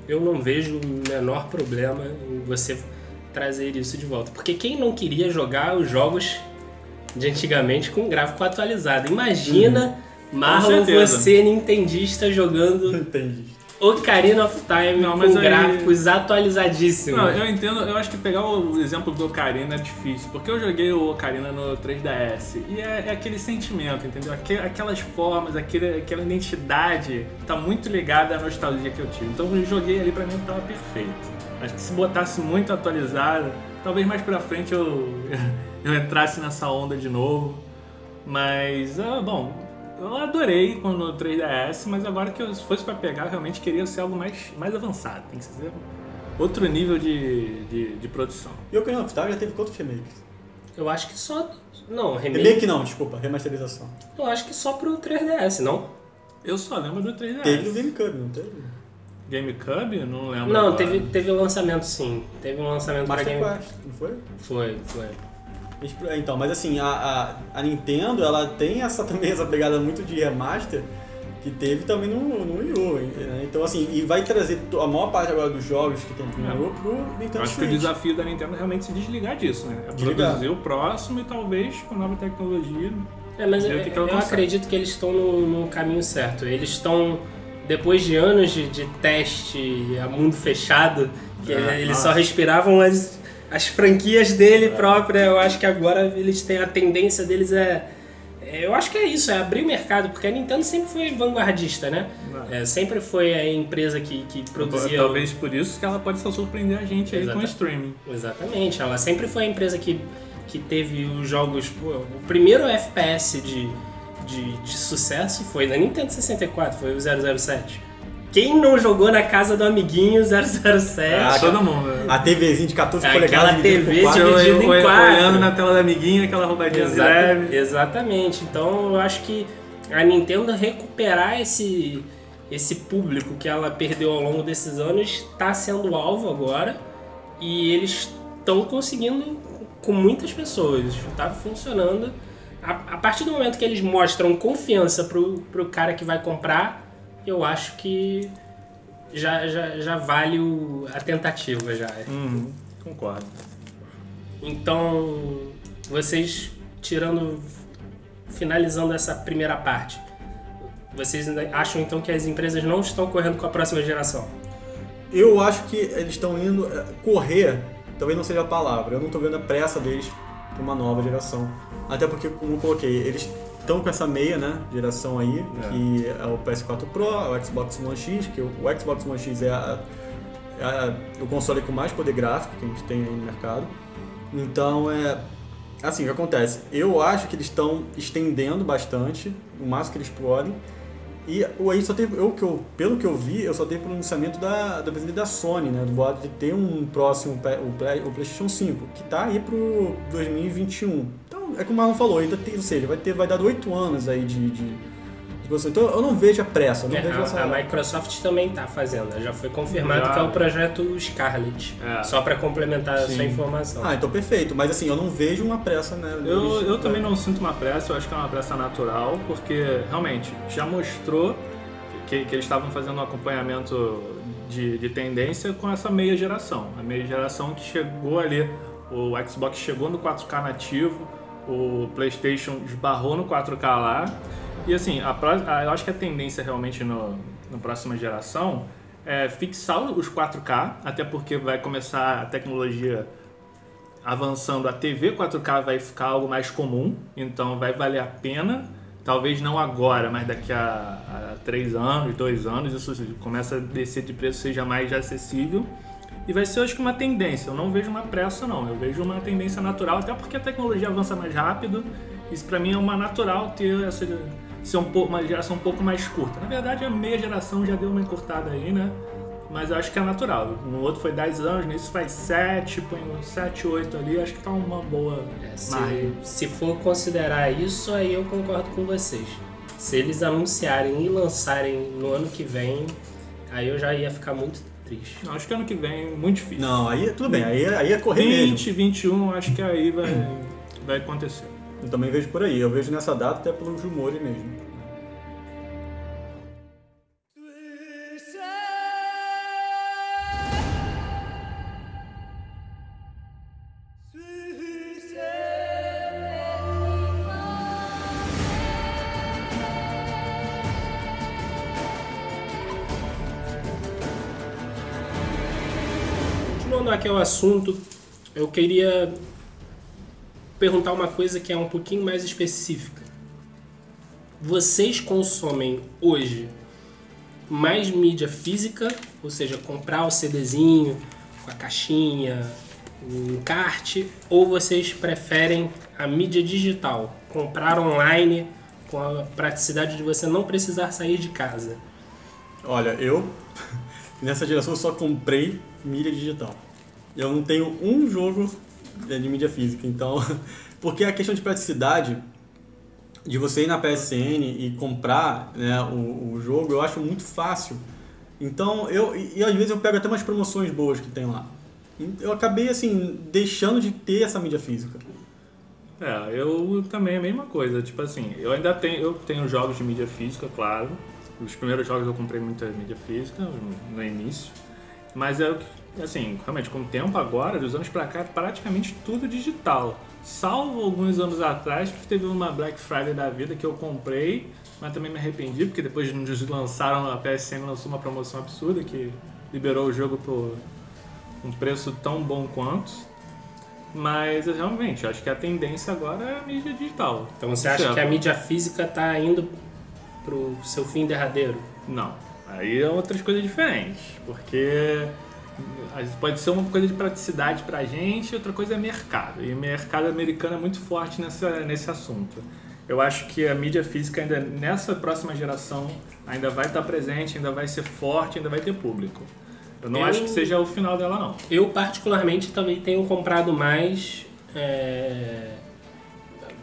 eu não vejo o menor problema em você trazer isso de volta. Porque quem não queria jogar os jogos de antigamente com gráfico atualizado? Imagina, Marlon, certeza. você nintendista jogando Entendi. Ocarina of Time Não, com aí- gráficos atualizadíssimos. Não, eu entendo, eu acho que pegar o exemplo do Ocarina é difícil, porque eu joguei o Ocarina no 3DS e é, é aquele sentimento, entendeu? Aque- Aquelas formas, aquele, aquela identidade tá muito ligada à nostalgia que eu tive. Então eu joguei ali pra mim tava perfeito. Acho que se botasse muito atualizado, talvez mais pra frente eu, eu entrasse nessa onda de novo. Mas, ah, bom, eu adorei quando no 3DS, mas agora que eu se fosse pra pegar, eu realmente queria ser algo mais, mais avançado. Tem que ser outro nível de, de, de produção. E o Ocarina of Time já teve quantos remakes? Eu acho que só. Não, remake. Remake não, desculpa, remasterização. Eu acho que só pro 3DS, não? Eu só lembro do 3DS. Teve no GameCube, não teve? GameCube? Não lembro. Não, agora. teve, teve lançamento sim. Teve um lançamento pra Master Game. Quest, não foi? Foi, foi. É, Então, mas assim, a, a, a Nintendo, ela tem essa também essa pegada muito de remaster que teve também no, no Wii U, né? Então assim, e vai trazer a maior parte agora dos jogos que tem no É. Wii U pro Eu Nintendo acho que o Switch. desafio da Nintendo é realmente se desligar disso, né? É Desligar. produzir o próximo e talvez com nova tecnologia. É, mas eu, que eu consegue. acredito que eles estão no, no caminho certo. Eles estão, depois de anos de, de teste a mundo fechado, que É, eles nossa. só respiravam as, as franquias dele própria, eu acho que agora eles têm a tendência deles é. é, Eu acho que é isso, é abrir o mercado, porque a Nintendo sempre foi vanguardista, né? É, sempre foi a empresa que, que produzia. Talvez por isso que ela pode só surpreender a gente aí com o Exata- streaming. Exatamente, ela sempre foi a empresa que, que teve os jogos. pô, o primeiro FPS de, de, de sucesso foi da Nintendo 64, foi o 007. Quem não jogou na casa do amiguinho 007? Ah, Todo mundo. né? A TVzinha de 14 Aquela polegadas. dividida TV dividido em quatro. Olhando na tela da amiguinha, aquela roubadinha de Exata- leve. exatamente. Então eu acho que a Nintendo recuperar esse, esse público que ela perdeu ao longo desses anos está sendo alvo agora e eles estão conseguindo com muitas pessoas. Está funcionando. A, a partir do momento que eles mostram confiança pro, pro cara que vai comprar, eu acho que já, já, já vale o- a tentativa já. Uhum, concordo. Então, vocês tirando, finalizando essa primeira parte, vocês acham então que as empresas não estão correndo com a próxima geração? Eu acho que eles estão indo. é, Correr, talvez não seja a palavra. Eu não tô vendo a pressa deles para uma nova geração. Até porque, como eu coloquei, eles estão com essa meia né, geração aí, É. que é o PS4 Pro, o Xbox One X, que o, o Xbox One X é, a- é o console com mais poder gráfico que a gente tem aí no mercado. Então, é. Assim, o que acontece? Eu acho que eles estão estendendo bastante, o máximo que eles podem. E aí só teve, eu, que eu, pelo que eu vi, eu só teve pronunciamento da, da presidente da Sony, né? Do boato de ter um próximo, o, o PlayStation 5, que tá aí pro 2021. Então, é como o Marlon falou, ainda tem, ou seja, vai, ter, vai dar 8 anos aí de, de. Então eu não vejo a pressa, eu não É, vejo essa. a, a Microsoft também está fazendo, já foi confirmado Já. que é o projeto Scarlet. É. Só para complementar Sim. essa informação. Ah, então perfeito, mas assim, eu não vejo uma pressa, né? Eu, eu também não sinto uma pressa, eu acho que é uma pressa natural, porque realmente já mostrou que, que eles estavam fazendo um acompanhamento de, de tendência com essa meia geração. A meia geração que chegou ali, o Xbox chegou no 4K nativo, o PlayStation esbarrou no 4K lá. E assim, a, a- eu acho que a tendência realmente no, na próxima geração é fixar os 4K, até porque vai começar a tecnologia avançando, a TV 4K vai ficar algo mais comum, então vai valer a pena. Talvez não agora, mas daqui a, a três anos, dois anos, isso começa a descer de preço, seja mais acessível. E vai ser, acho que, uma tendência. Eu não vejo uma pressa, não. Eu vejo uma tendência natural, até porque a tecnologia avança mais rápido. Isso, para mim, é uma natural ter essa, ser um pouco, uma geração um pouco mais curta. Na verdade, a meia geração já deu uma encurtada aí, né? Mas eu acho que é natural. No outro foi 10 anos, nesse faz 7, põe 7, 8 ali, acho que tá uma boa É, se, se for considerar isso, aí eu concordo com vocês. Se eles anunciarem e lançarem no ano que vem, aí eu já ia ficar muito triste. Não, acho que ano que vem é muito difícil. Não, aí tudo bem, aí, aí é correr 20, mesmo. 21, acho que aí vai, vai acontecer. Eu também vejo por aí, eu vejo nessa data até pelos rumores mesmo. Continuando aqui o assunto, eu queria perguntar uma coisa que é um pouquinho mais específica. Vocês consomem hoje mais mídia física, ou seja, comprar o CDzinho com a caixinha, o kart, ou vocês preferem a mídia digital, comprar online com a praticidade de você não precisar sair de casa? Olha, eu nessa geração só comprei mídia digital. Eu não tenho um jogo de mídia física, então. Porque a questão de praticidade de você ir na PSN e comprar né, o, o jogo, eu acho muito fácil. Então, eu. E, e às vezes eu pego até umas promoções boas que tem lá. Eu acabei assim, deixando de ter essa mídia física. É, eu também é a mesma coisa. Tipo assim, eu ainda tenho, eu tenho jogos de mídia física, claro. Os primeiros jogos eu comprei muita mídia física no- início. Mas é assim, realmente, com o tempo agora, dos anos pra cá, é praticamente tudo digital. Salvo alguns anos atrás, que teve uma Black Friday da vida que eu comprei, mas também me arrependi, porque depois nos lançaram, a PSN lançou uma promoção absurda que liberou o jogo por um preço tão bom quanto. Mas realmente, acho que a tendência agora é a mídia digital. Então você acha Certo. que a mídia física está indo pro seu fim derradeiro? Não. Aí é outras coisas diferentes. Porque pode ser uma coisa de praticidade pra gente, outra coisa é mercado. E o mercado americano é muito forte nessa, nesse assunto. Eu acho que a mídia física ainda nessa próxima geração ainda vai estar presente, ainda vai ser forte, ainda vai ter público. Eu não Eu- acho que seja o final dela não. Eu, particularmente, também tenho comprado mais é,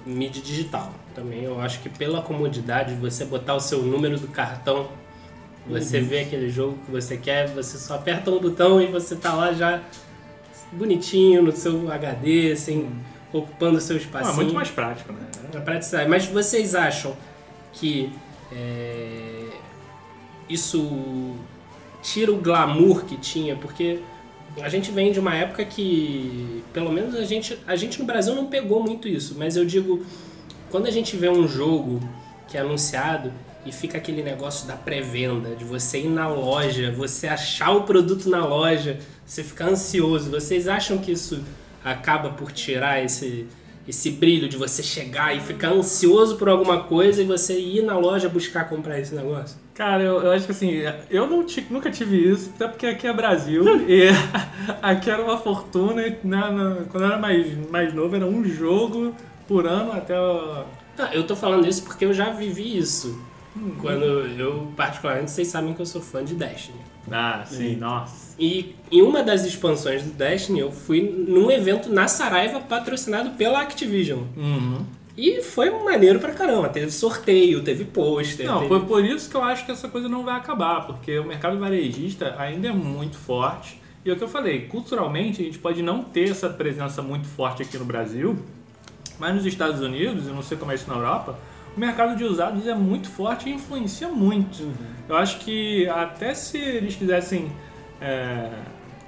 mídia digital. Também eu acho que pela comodidade de você botar o seu número do cartão, você vê aquele jogo que você quer, você só aperta um botão e você tá lá já bonitinho no seu HD, assim, ocupando o seu espacinho. é muito mais prático, né? É praticidade. Mas vocês acham que é, isso tira o glamour que tinha? Porque a gente vem de uma época que, pelo menos a gente, a gente no Brasil não pegou muito isso, mas eu digo, quando a gente vê um jogo que é anunciado e fica aquele negócio da pré-venda, de você ir na loja, você achar o produto na loja, você ficar ansioso, vocês acham que isso acaba por tirar esse, esse brilho de você chegar e ficar ansioso por alguma coisa e você ir na loja buscar comprar esse negócio? Cara, eu, eu acho que assim, eu não nunca tive isso, até porque aqui é Brasil e aqui era uma fortuna. e Na, na- quando eu era mais, mais novo, era um jogo por ano até o. Eu tô falando isso porque eu já vivi isso. Quando eu, particularmente, vocês sabem que eu sou fã de Destiny. Ah, sim, Sim. nossa. E em uma das expansões do Destiny, eu fui num evento na Saraiva patrocinado pela Activision. Uhum. E foi maneiro pra caramba. Teve sorteio, teve pôster. Não, teve... foi por isso que eu acho que essa coisa não vai acabar, porque o mercado varejista ainda é muito forte. E é o que eu falei, culturalmente a gente pode não ter essa presença muito forte aqui no Brasil, mas nos Estados Unidos, eu não sei como é isso na Europa, o mercado de usados é muito forte e influencia muito. Eu acho que até se eles quisessem é,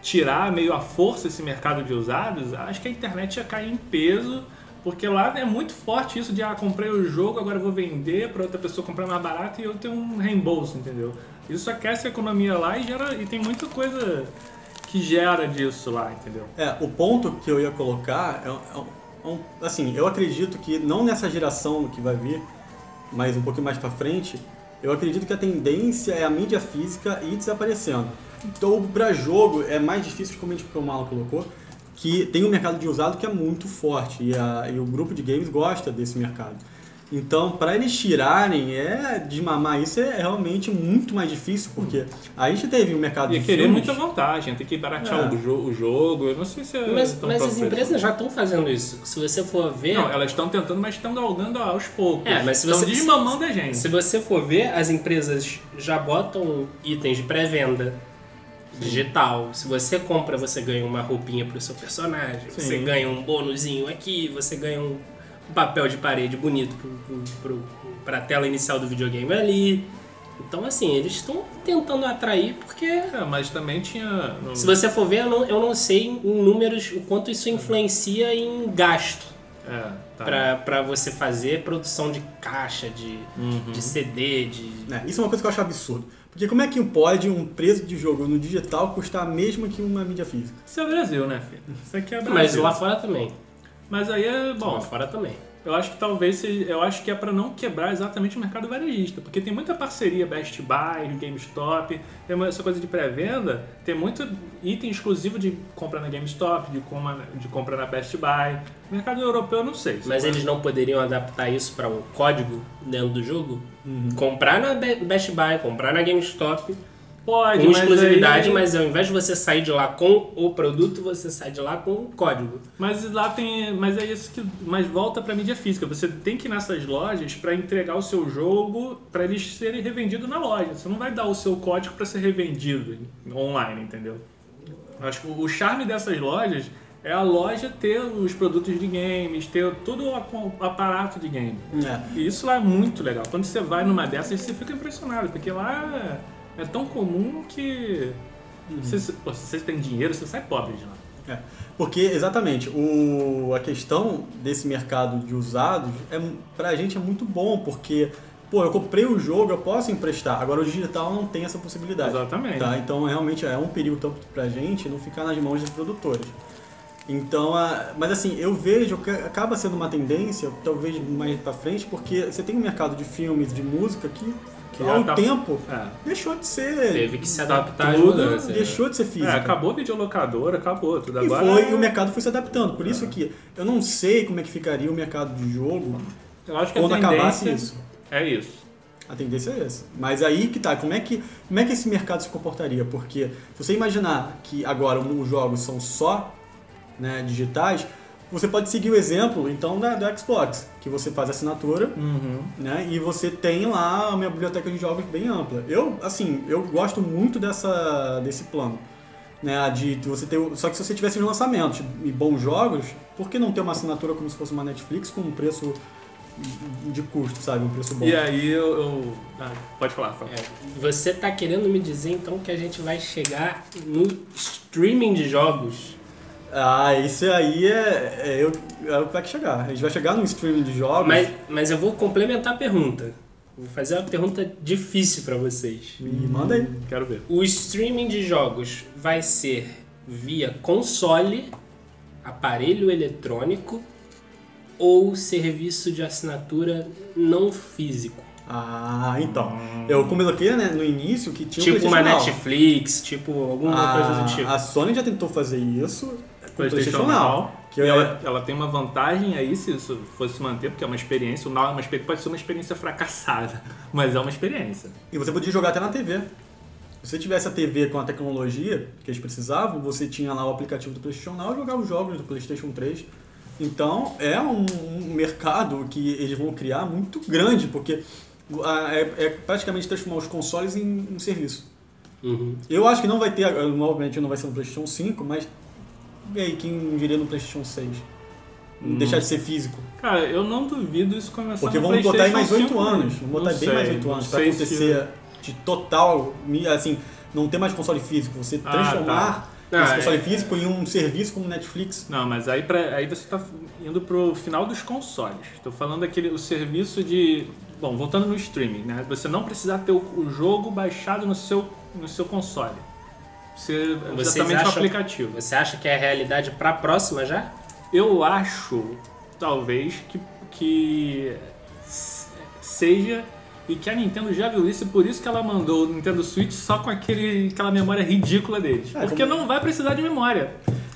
tirar meio à força esse mercado de usados, acho que a internet ia cair em peso, porque lá é muito forte isso de ah, comprei o jogo, agora vou vender para outra pessoa comprar mais barato e eu tenho um reembolso, entendeu? Isso aquece a economia lá e gera e tem muita coisa que gera disso lá, entendeu? É, o ponto que eu ia colocar é, é assim, eu acredito que não nessa geração que vai vir, mas um pouquinho mais pra frente, eu acredito que a tendência é a mídia física ir desaparecendo. Então, pra jogo é mais difícil, como o Marlon colocou, que tem um mercado de usado que é muito forte e, a- e o grupo de games gosta desse mercado. Então, para eles tirarem, é desmamar isso é realmente muito mais difícil, porque a gente teve um mercado Ia de querer filmes, muita vantagem, tem que baratear É. o, jo- o jogo, eu não sei se é Mas, as empresas já estão fazendo isso. Se você for ver. Não, elas estão tentando, mas estão galgando aos poucos. É, mas se estão você- desmamando a gente. Se você for ver, as empresas já botam itens de pré-venda digital. Se você compra, você ganha uma roupinha pro seu personagem, Sim. você ganha um bônusinho aqui, você ganha um papel de parede bonito pro, pro, pro, pra tela inicial do videogame ali. Então, assim, eles estão tentando atrair porque. É, mas também tinha. no- Se você for ver, eu não, eu não sei em números o quanto isso influencia em gasto É, tá. pra pra você fazer produção de caixa, de, Uhum. de CD, de, É, isso é uma coisa que eu acho absurdo. Porque como é que pode um preço de jogo no digital custar mesmo que uma mídia física? Isso é Brasil, né, filho? Isso aqui é Brasil. Mas lá fora também. Mas aí é lá bom. fora também. Eu acho que talvez eu acho que é pra não quebrar exatamente o mercado varejista, porque tem muita parceria Best Buy, GameStop, essa coisa de pré-venda, tem muito item exclusivo de compra na GameStop, de, coma, de compra na Best Buy. Mercado europeu eu não sei. Mas eles não poderiam adaptar isso para um código dentro do jogo? Comprar na Be- Best Buy, comprar na GameStop, pode, com mas exclusividade, aí- mas ao invés de você sair de lá com o produto, você sai de lá com o código. Mas lá tem, mas é isso que, mas volta pra mídia física. Você tem que ir nessas lojas pra entregar o seu jogo pra eles serem revendidos na loja. Você não vai dar o seu código pra ser revendido online, entendeu? Eu Acho que o charme dessas lojas é a loja ter os produtos de games, ter todo o ap- aparato de game. É. E isso lá é muito legal. Quando você vai numa dessas, você fica impressionado, porque lá é, tão comum que pô, se você tem dinheiro, você sai pobre de lá. É, porque, exatamente, o, a questão desse mercado de usados, é, pra gente é muito bom, porque, pô, eu comprei o jogo, eu posso emprestar. Agora, o digital não tem essa possibilidade. Exatamente. Tá? Então, realmente, é um perigo tanto pra gente não ficar nas mãos dos produtores. Então, a- mas assim, eu vejo que acaba sendo uma tendência, talvez mais pra frente, porque você tem um mercado de filmes, de música que, Que há um tá- tempo É. deixou de ser... Teve que se adaptar às tudo- mudanças. Deixou de ser É, física. acabou a videolocadora, acabou tudo. E Agora foi, e o mercado foi se adaptando. Por isso que eu não sei como é que ficaria o mercado de jogo Eu acho que a quando acabasse isso. É isso. A tendência é essa. Mas aí que tá, como é que, como é que esse mercado se comportaria? Porque se você imaginar que agora os jogos são só né, digitais, você pode seguir o exemplo então da, do Xbox, que você faz assinatura né, e você tem lá uma biblioteca de jogos bem ampla. Eu, assim, eu gosto muito dessa, desse plano. Né, de, você ter, só que se você tivesse os lançamentos e bons jogos, por que não ter uma assinatura como se fosse uma Netflix com um preço de custo, sabe? Um preço bom. E aí eu. eu- ah, pode falar, fala. É, você tá querendo me dizer então que a gente vai chegar no streaming de jogos? Ah, isso aí é, é, eu, é o que vai chegar. A gente vai chegar no streaming de jogos. Mas, mas eu vou complementar a pergunta. Vou fazer uma pergunta difícil pra vocês. E manda aí. Quero ver. O streaming de jogos vai ser via console, aparelho eletrônico ou serviço de assinatura não físico? Ah, então. Eu coloquei né, no início que tinha tipo o uma. Netflix, tipo alguma coisa do tipo. A Sony já tentou fazer isso PlayStation PlayStation Now. Que E ela, ela, ela tem uma vantagem aí, se isso fosse se manter, porque é uma experiência. O Now é uma experiência, pode ser uma experiência fracassada, mas é uma experiência. E você podia jogar até na TV. Se você tivesse a TV com a tecnologia que eles precisavam, você tinha lá o aplicativo do PlayStation Now e jogava os jogos do PlayStation 3. Então é um, um mercado que eles vão criar muito grande, porque ah, é, é praticamente transformar os consoles em um serviço. Uhum. Eu acho que não vai ter, ah, obviamente não vai ser no PlayStation 5, mas e aí, quem diria no PlayStation 6? Deixar de ser físico. Cara, eu não duvido isso começar Porque no vamos botar aí mais PlayStation 8 5, anos. Vamos botar Não bem sei, mais 8 não anos pra sei se- acontecer de total, assim, não ter mais console físico. Você Ah, transformar tá. esse Ah, console é. físico em um serviço como Netflix. Não, mas aí, pra, aí você tá indo pro final dos consoles. Tô falando daquele o serviço de. Bom, voltando no streaming, né? Você não precisar ter o, o jogo baixado no seu, no seu console. Você, Vocês exatamente o acham- aplicativo. Você acha que é a realidade pra próxima já? Eu acho, talvez, que, que seja e que a Nintendo já viu isso e por isso que ela mandou o Nintendo Switch só com aquele, aquela memória ridícula deles. É, Porque como- não vai precisar de memória.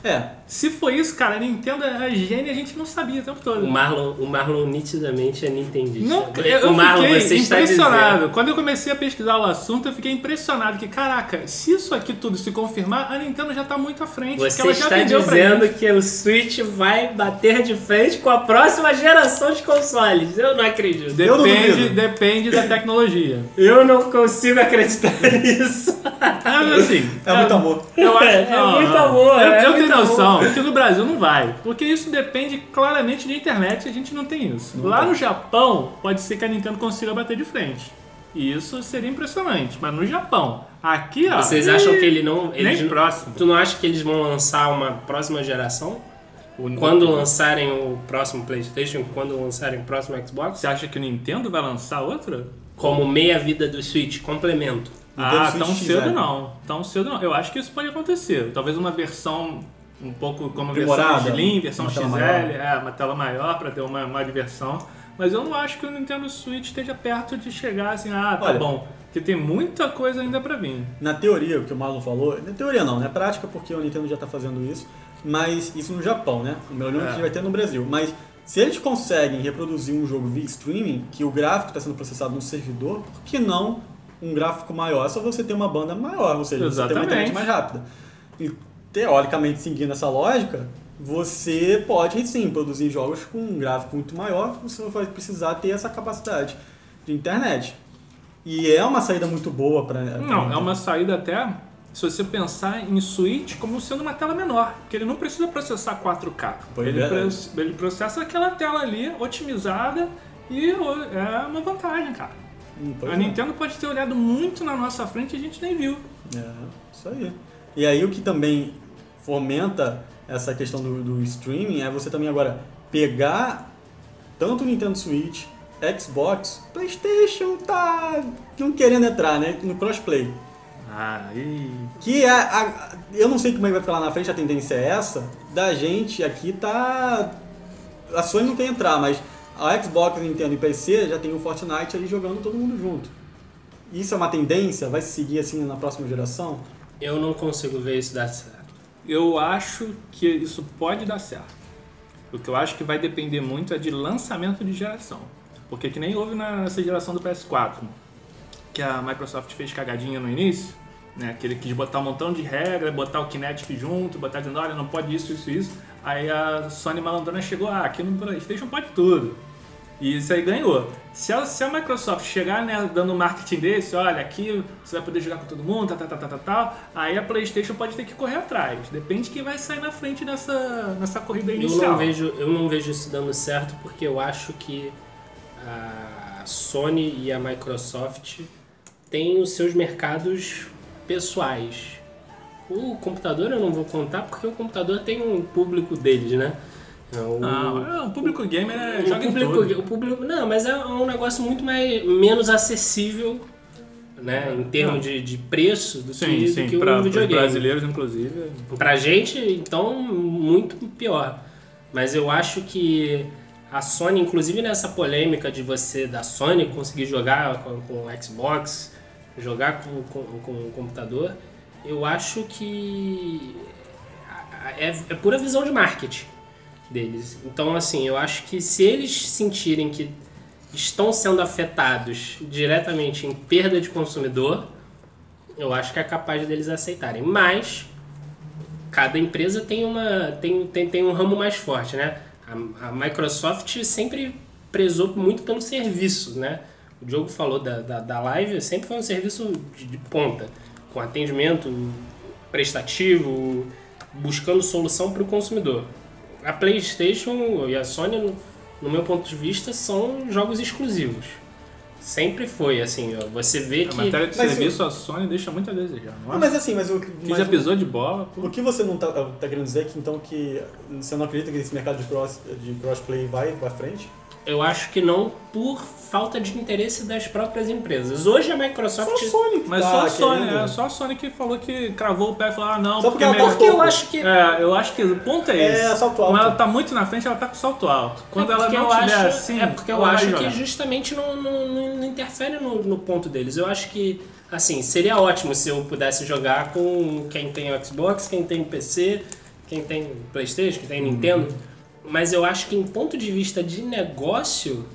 É, Se for isso, cara, a Nintendo é gênia, a gente não sabia o tempo todo. O Marlon, o Marlon nitidamente é nintendista. Não, eu, o Marlon, fiquei você está impressionado. dizendo- Quando eu comecei a pesquisar o assunto, eu fiquei impressionado que, caraca, se isso aqui tudo se confirmar, a Nintendo já tá muito à frente. Você ela está dizendo que o Switch vai bater de frente com a próxima geração de consoles. Eu não acredito. Eu não Depende, depende da tecnologia. Eu não consigo acreditar nisso. É, assim, é muito amor. Eu acho, É não, muito amor, Eu, é eu muito noção que no Brasil não vai. Porque isso depende claramente de internet e a gente não tem isso. Lá no Japão, pode ser que a Nintendo consiga bater de frente. E isso seria impressionante. Mas no Japão, aqui, ó. Vocês acham que ele não. Nem Eles, próximo. Tu não acha que eles vão lançar uma próxima geração? O- Quando lançarem o próximo PlayStation, quando lançarem o próximo Xbox? Você acha que o Nintendo vai lançar outra? Como meia-vida do Switch, complemento. Ah, Nintendo tão cedo não. Tão cedo não. Eu acho que isso pode acontecer. Talvez uma versão um pouco como a versão Slim, versão uma XL, maior. é, uma tela maior para ter uma, uma diversão. Mas eu não acho que o Nintendo Switch esteja perto de chegar assim, ah, tá Olha. bom. Porque tem muita coisa ainda para vir. Na teoria, o que o Marlon falou, na teoria não, na prática, porque o Nintendo já está fazendo isso, mas isso no Japão, né? O meu É. que vai ter no Brasil. Mas se eles conseguem reproduzir um jogo via streaming, que o gráfico está sendo processado no servidor, por que não um gráfico maior? É só você ter uma banda maior, ou seja, você ter uma Exatamente. internet mais rápida. E teoricamente, seguindo essa lógica, você pode sim produzir jogos com um gráfico muito maior, você não vai precisar ter essa capacidade de internet. E é uma saída muito boa para Não, é uma saída até se você pensar em Switch como sendo uma tela menor, porque ele não precisa processar 4K. Pois ele, é. ele processa aquela tela ali otimizada e é uma vantagem, cara. Hum, pois a é. Nintendo pode ter olhado muito na nossa frente e a gente nem viu. É, isso aí. E aí o que também fomenta essa questão do, do streaming é você também agora pegar tanto o Nintendo Switch, Xbox, Playstation tá não querendo entrar, né? No crossplay. Ah, e... Que é a, eu não sei como é que vai ficar lá na frente, a tendência é essa, da gente aqui tá. A Sony não quer entrar, mas a Xbox, Nintendo e PC já tem o Fortnite ali jogando todo mundo junto. Isso é uma tendência? Vai seguir assim na próxima geração? Eu não consigo ver isso dar certo. Eu acho que isso pode dar certo. O que eu acho que vai depender muito é de lançamento de geração. Porque que nem houve nessa geração do PS4, que a Microsoft fez cagadinha no início, né? Que ele quis botar um montão de regra, botar o Kinetic junto, botar dizendo, olha, não pode isso, isso, isso. Aí a Sony malandrona chegou, ah, aqui no Playstation pode tudo. E isso aí ganhou. Se a, se a Microsoft chegar né, dando um marketing desse, olha, aqui você vai poder jogar com todo mundo, tal, tal, tal, tal, tal, aí a PlayStation pode ter que correr atrás. Depende de quem vai sair na frente nessa, nessa corrida Eu inicial. não, vejo, eu não vejo isso dando certo porque eu acho que a Sony e a Microsoft têm os seus mercados pessoais. O computador eu não vou contar porque o computador tem um público deles, né? O, Não, é, o público gamer é, o joga em público, tudo. o público, não, mas é um negócio muito mais, menos acessível, né, em termos de, de preço do Sim, que, sim, do que para o os videogame. brasileiros, inclusive. Pra gente, então, muito pior. Mas eu acho que a Sony, inclusive nessa polêmica de você, da Sony, conseguir jogar com, com o Xbox, jogar com, com, com o computador, eu acho que é, é pura visão de marketing deles. Então, assim, eu acho que se eles sentirem que estão sendo afetados diretamente em perda de consumidor, eu acho que é capaz deles aceitarem. Mas cada empresa tem uma tem, tem, tem um ramo mais forte, né? A, a Microsoft sempre prezou muito pelo serviço, né? O Diogo falou da, da, da live, sempre foi um serviço de, de ponta, com atendimento prestativo, buscando solução para o consumidor. A PlayStation e a Sony, no, meu ponto de vista, são jogos exclusivos. Sempre foi, assim, ó, você vê A que... matéria de Mas serviço, a Sony deixa muito a desejar. Não, Nossa, mas assim, mas o que já pisou de bola. pô. O que você não tá, tá querendo dizer é que então que você não acredita que esse mercado de, cross, de crossplay vai pra frente? Eu acho que não por falta de interesse das próprias empresas. Hoje a Microsoft. Só a Sony que Mas tá só a Sony, querendo. é só a Sony que falou que cravou o pé e falou, ah não, Só porque é tá Porque eu acho que. É, eu acho que o ponto é É, esse. salto alto. Como ela tá muito na frente, ela tá com salto alto. Quando é ela porque não eu tiver acho, assim, É porque eu acho que justamente não, não, não- interfere no, no ponto deles. Eu acho que, assim, seria ótimo se eu pudesse jogar com quem tem o Xbox, quem tem o PC, quem tem Playstation, quem tem Uhum. Mas eu acho que em ponto de vista de negócio.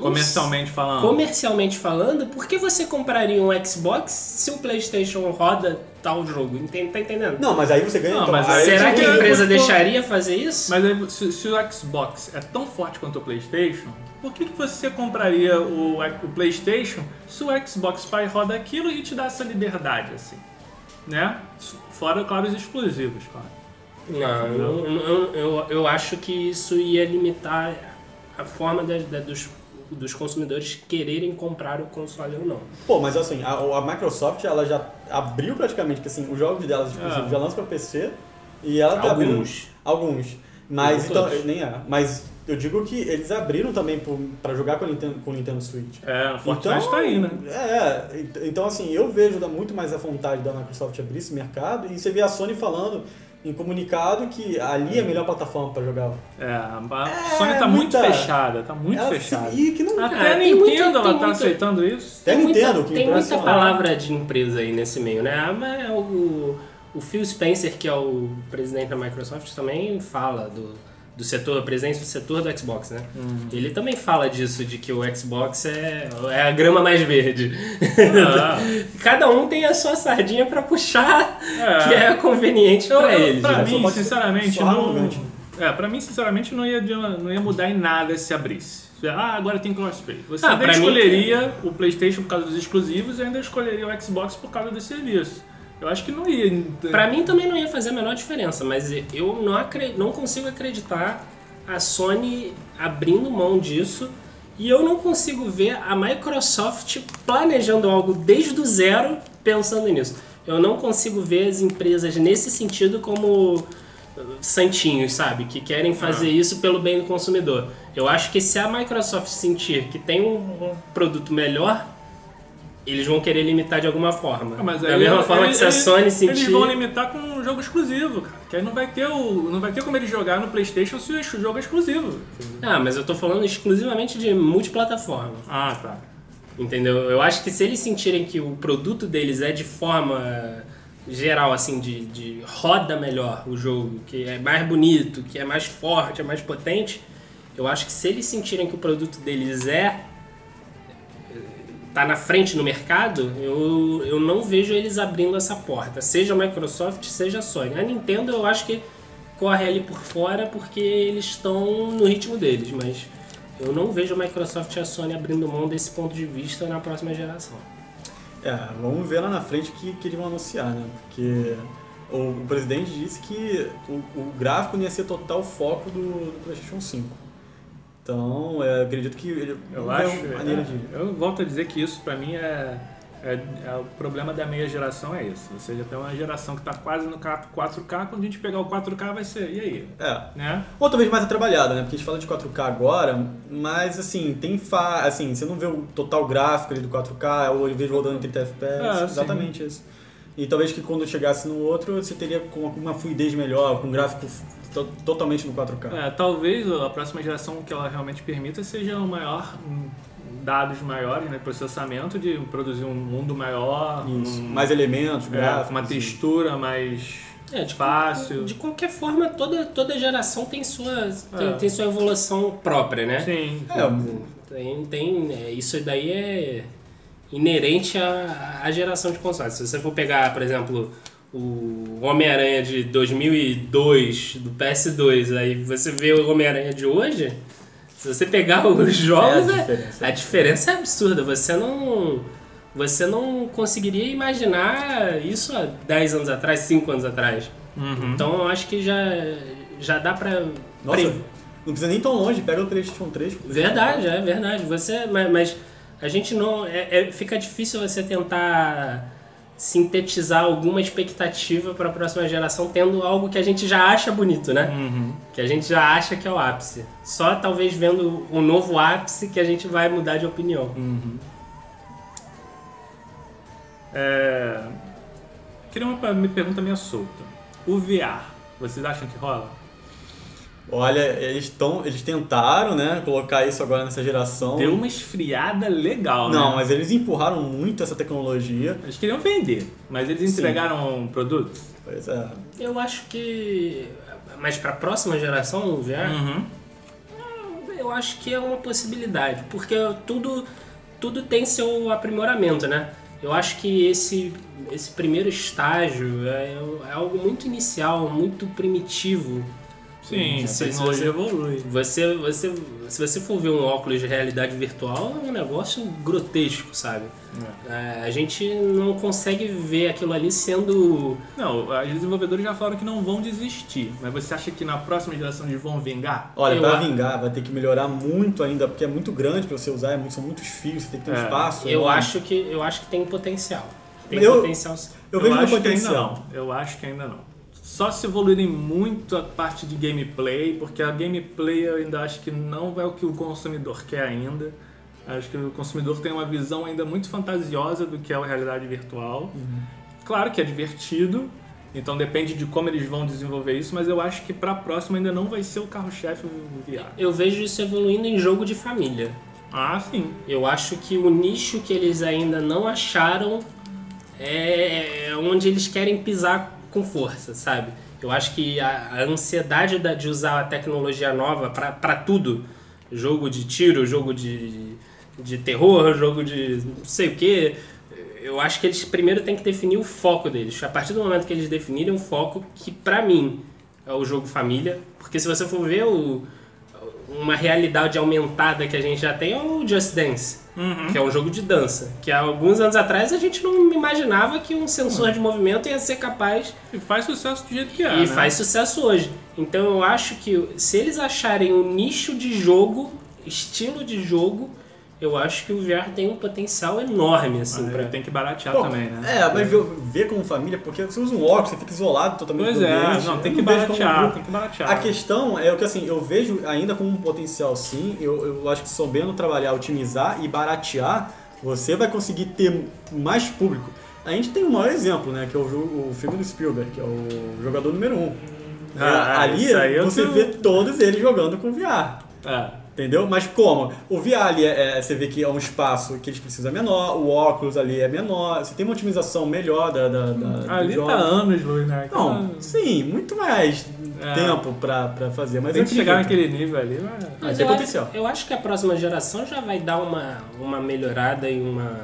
Comercialmente falando. Comercialmente falando, por que você compraria um Xbox se o PlayStation roda tal jogo? Entende- Tá entendendo? Não, mas aí você ganha. Não, então, mas aí Será você que a ganha empresa deixaria fazer isso? Mas aí, se, se o Xbox é tão forte quanto o PlayStation, por que, que você compraria o, o PlayStation se o Xbox Pai roda aquilo e te dá essa liberdade, assim? Né? Fora, claro, os exclusivos, claro. Não, eu, eu, eu, eu acho que isso ia limitar a forma da- da- dos, dos consumidores quererem comprar o console ou não. Pô, mas assim, a, a Microsoft ela já abriu praticamente que assim, os jogos delas exclusivos É. já lançam pra PC e ela tá abrindo Alguns. alguns. Mas Não então, nem é. Mas eu digo que eles abriram também pro, pra jogar com o Nintendo, com o Nintendo Switch. É, Fortnite tá aí, né? É, ent- então assim, eu vejo muito mais a vontade da Microsoft abrir esse mercado e você vê a Sony falando em comunicado que ali é a melhor plataforma pra jogar. É, a É, Sony tá muito muita- fechada, tá muito Ela- fechada. E que não. Até É, a Nintendo muita- ela tem tá muita- aceitando isso. Até tem Nintendo, muita, que tem muita palavra de empresa aí nesse meio, né? Ah, mas o, o Phil Spencer, que é o presidente da Microsoft, também fala do, do setor, presidente do setor do Xbox, né? Uhum. Ele também fala disso, de que o Xbox é, é a grama mais verde. Ah, Cada um tem a sua sardinha pra puxar, É. que é conveniente eu- eles. pra né? Mim, sinceramente, não. É, pra mim, sinceramente, não ia, não ia mudar em nada se abrisse. Ah, agora tem crossplay. Você Ah, ainda pra mim- escolheria o PlayStation por causa dos exclusivos e ainda escolheria o Xbox por causa dos serviços. Eu acho que não ia. Pra mim também não ia fazer a menor diferença, mas eu não, acre- não consigo acreditar a Sony abrindo mão disso e eu não consigo ver a Microsoft planejando algo desde o zero pensando nisso. Eu não consigo ver as empresas nesse sentido como uh, santinhos, sabe? Que querem fazer isso pelo bem do consumidor. Eu acho que se a Microsoft sentir que tem um, um produto melhor, eles vão querer limitar de alguma forma. Ah, mas da mesma ele- forma ele- que se a Sony sentir... Eles vão limitar com um jogo exclusivo, cara. Que aí não vai ter, o, não vai ter como ele jogar no PlayStation se o jogo é exclusivo. Ah, mas eu tô falando exclusivamente de multiplataforma. Ah, tá. Entendeu? Eu acho que se eles sentirem que o produto deles é de forma geral, assim, de, de roda melhor o jogo, que é mais bonito, que é mais forte, é mais potente, eu acho que se eles sentirem que o produto deles é tá na frente no mercado, eu, eu não vejo eles abrindo essa porta, seja a Microsoft, seja a Sony. A Nintendo eu acho que corre ali por fora porque eles estão no ritmo deles, mas eu não vejo a Microsoft e a Sony abrindo mão desse ponto de vista na próxima geração. É, vamos ver lá na frente o que, que eles vão anunciar, né? Porque o, o presidente disse que o, o gráfico ia ser total foco do, do PlayStation 5. Então, é, acredito que ele Eu acho. maneira é, de. Eu volto a dizer que isso pra mim é, é, é o problema da meia geração é isso. Ou seja, tem uma geração que tá quase no 4K, quando a gente pegar o 4K vai ser, e aí? É. Né? Ou talvez mais trabalhada, né? Porque a gente fala de 4K agora, mas assim, tem fa... assim, você não vê o total gráfico ali do 4K, ou eu vejo rodando em 30 FPS, sim. exatamente isso. E talvez que quando chegasse no outro, você teria com uma fluidez melhor, com um gráfico to- totalmente no 4K. É, talvez a próxima geração que ela realmente permita seja um maior dados maiores, né, processamento de produzir um mundo maior, Isso. um- Mais elementos, é, gráficos. uma e- textura mais É, de, fácil. De qualquer forma, toda, toda geração tem sua, tem, É. tem sua evolução própria, né? Sim. É, Tem, tem, é, isso daí é inerente à, à geração de consoles. Se você for pegar, por exemplo, o Homem-Aranha de 2002, do PS2, aí você vê o Homem-Aranha de hoje, se você pegar os jogos, É a é- diferença. a diferença é absurda. Você não, você não conseguiria imaginar isso há 10 anos atrás, 5 anos atrás. Uhum. Então eu acho que já, já dá pra... Nossa, pre- não precisa nem tão longe, pega o PlayStation 3. Verdade, é verdade. Você, mas, mas a gente não. É, é- fica difícil você tentar sintetizar alguma expectativa para a próxima geração tendo algo que a gente já acha bonito, né? Uhum. Que a gente já acha que é o ápice. Só talvez vendo um novo ápice que a gente vai mudar de opinião. Uhum. É... Queria uma me pergunta meio solta. O VR, vocês acham que rola? Olha, eles estão, eles tentaram, né, colocar isso agora nessa geração. Deu uma esfriada legal, né? Não, mas eles empurraram muito essa tecnologia. Eles queriam vender, mas eles Sim. entregaram um produto? Pois é. Eu acho que. Mas para a próxima geração, o VR, Uhum. Eu acho que é uma possibilidade, porque tudo, tudo tem seu aprimoramento, né? Eu acho que esse, esse primeiro estágio é, é algo muito inicial, muito primitivo. Sim, a tecnologia você- evolui. Você, você, se você for ver um óculos de realidade virtual, é um negócio grotesco, sabe? É, a gente não consegue ver aquilo ali sendo Não, os desenvolvedores já falaram que não vão desistir, mas você acha que na próxima geração eles vão vingar? Olha, Eu pra a- vingar vai ter que melhorar muito ainda, porque é muito grande pra você usar, é muito- são muitos fios, você tem que ter um É. espaço. Eu enorme. acho que eu acho que tem potencial. Tem Eu- potencial. sim. Eu vejo ainda potencial. não. Eu acho que ainda não. Só se evoluírem muito a parte de gameplay, porque a gameplay eu ainda acho que não é o que o consumidor quer ainda. Acho que o consumidor tem uma visão ainda muito fantasiosa do que é a realidade virtual. Claro que é divertido, então depende de como eles vão desenvolver isso, mas eu acho que pra próxima ainda não vai ser o carro-chefe VR. Eu vejo isso evoluindo em jogo de família. Ah, sim. Eu acho que o nicho que eles ainda não acharam é onde eles querem pisar com força, sabe? Eu acho que a, a ansiedade da- de usar a tecnologia nova pra tudo, jogo de tiro, jogo de, de terror, jogo de não sei o que, eu acho que eles primeiro têm que definir o foco deles. A partir do momento que eles definirem um foco, que pra mim é o jogo família, porque se você for ver o, uma realidade aumentada que a gente já tem é o Just Dance, que é um jogo de dança. Que há alguns anos atrás a gente não imaginava que um sensor de movimento ia ser capaz E faz sucesso do jeito que é. e né? faz sucesso hoje. Então eu acho que se eles acharem um nicho de jogo, estilo de jogo, eu acho que o VR tem um potencial enorme assim Mas pra... tem que baratear Bom, também, né? É, mas ver, ver como família, porque você usa um óculos, você fica isolado totalmente Pois do é, ambiente. não, tem Eu que baratear, tem que baratear. A questão é o que assim, eu vejo ainda como um potencial sim, eu, eu acho que sabendo trabalhar, otimizar e baratear, você vai conseguir ter mais público. A gente tem um maior exemplo, né, que é o, o filme do Spielberg, que é o jogador número um. Ah, ali aí eu você tenho- vê todos eles jogando com VR. É. Entendeu? Mas como? O VR ali, é, é- você vê que é um espaço que eles precisam menor, o óculos ali é menor, você tem uma otimização melhor da, da, da Ali do jogo. tá anos, Luiz, né? Não, sim, muito mais É. tempo pra, pra fazer, mas Tem é que chegar naquele nível ali, mas... Mas tem acho- potencial. Eu acho que a próxima geração já vai dar uma, uma melhorada e uma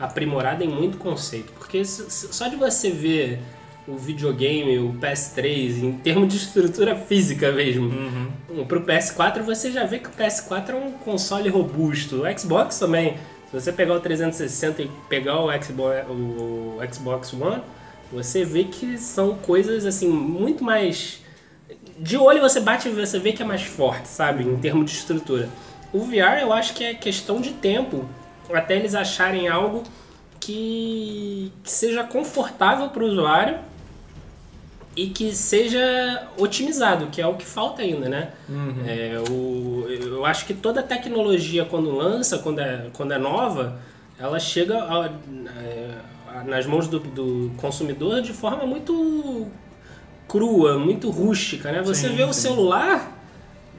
aprimorada em muito conceito. Porque só de você ver o videogame, o PS3, em termos de estrutura física mesmo, Uhum. um, pro PS4 você já vê que o PS4 é um console robusto. O Xbox também. Se você pegar o 360 e pegar o Xbox, o Xbox One, você vê que são coisas assim muito mais de olho você bate e você vê que é mais forte, sabe? Em termos de estrutura. O VR eu acho que é questão de tempo até eles acharem algo que, que seja confortável para o usuário e que seja otimizado, que é o que falta ainda, né? É, o, eu acho que toda tecnologia quando lança, quando é, quando é nova, ela chega a- é, a- nas mãos do, do consumidor de forma muito crua, muito rústica, né? Você Sim, vê o sim. celular,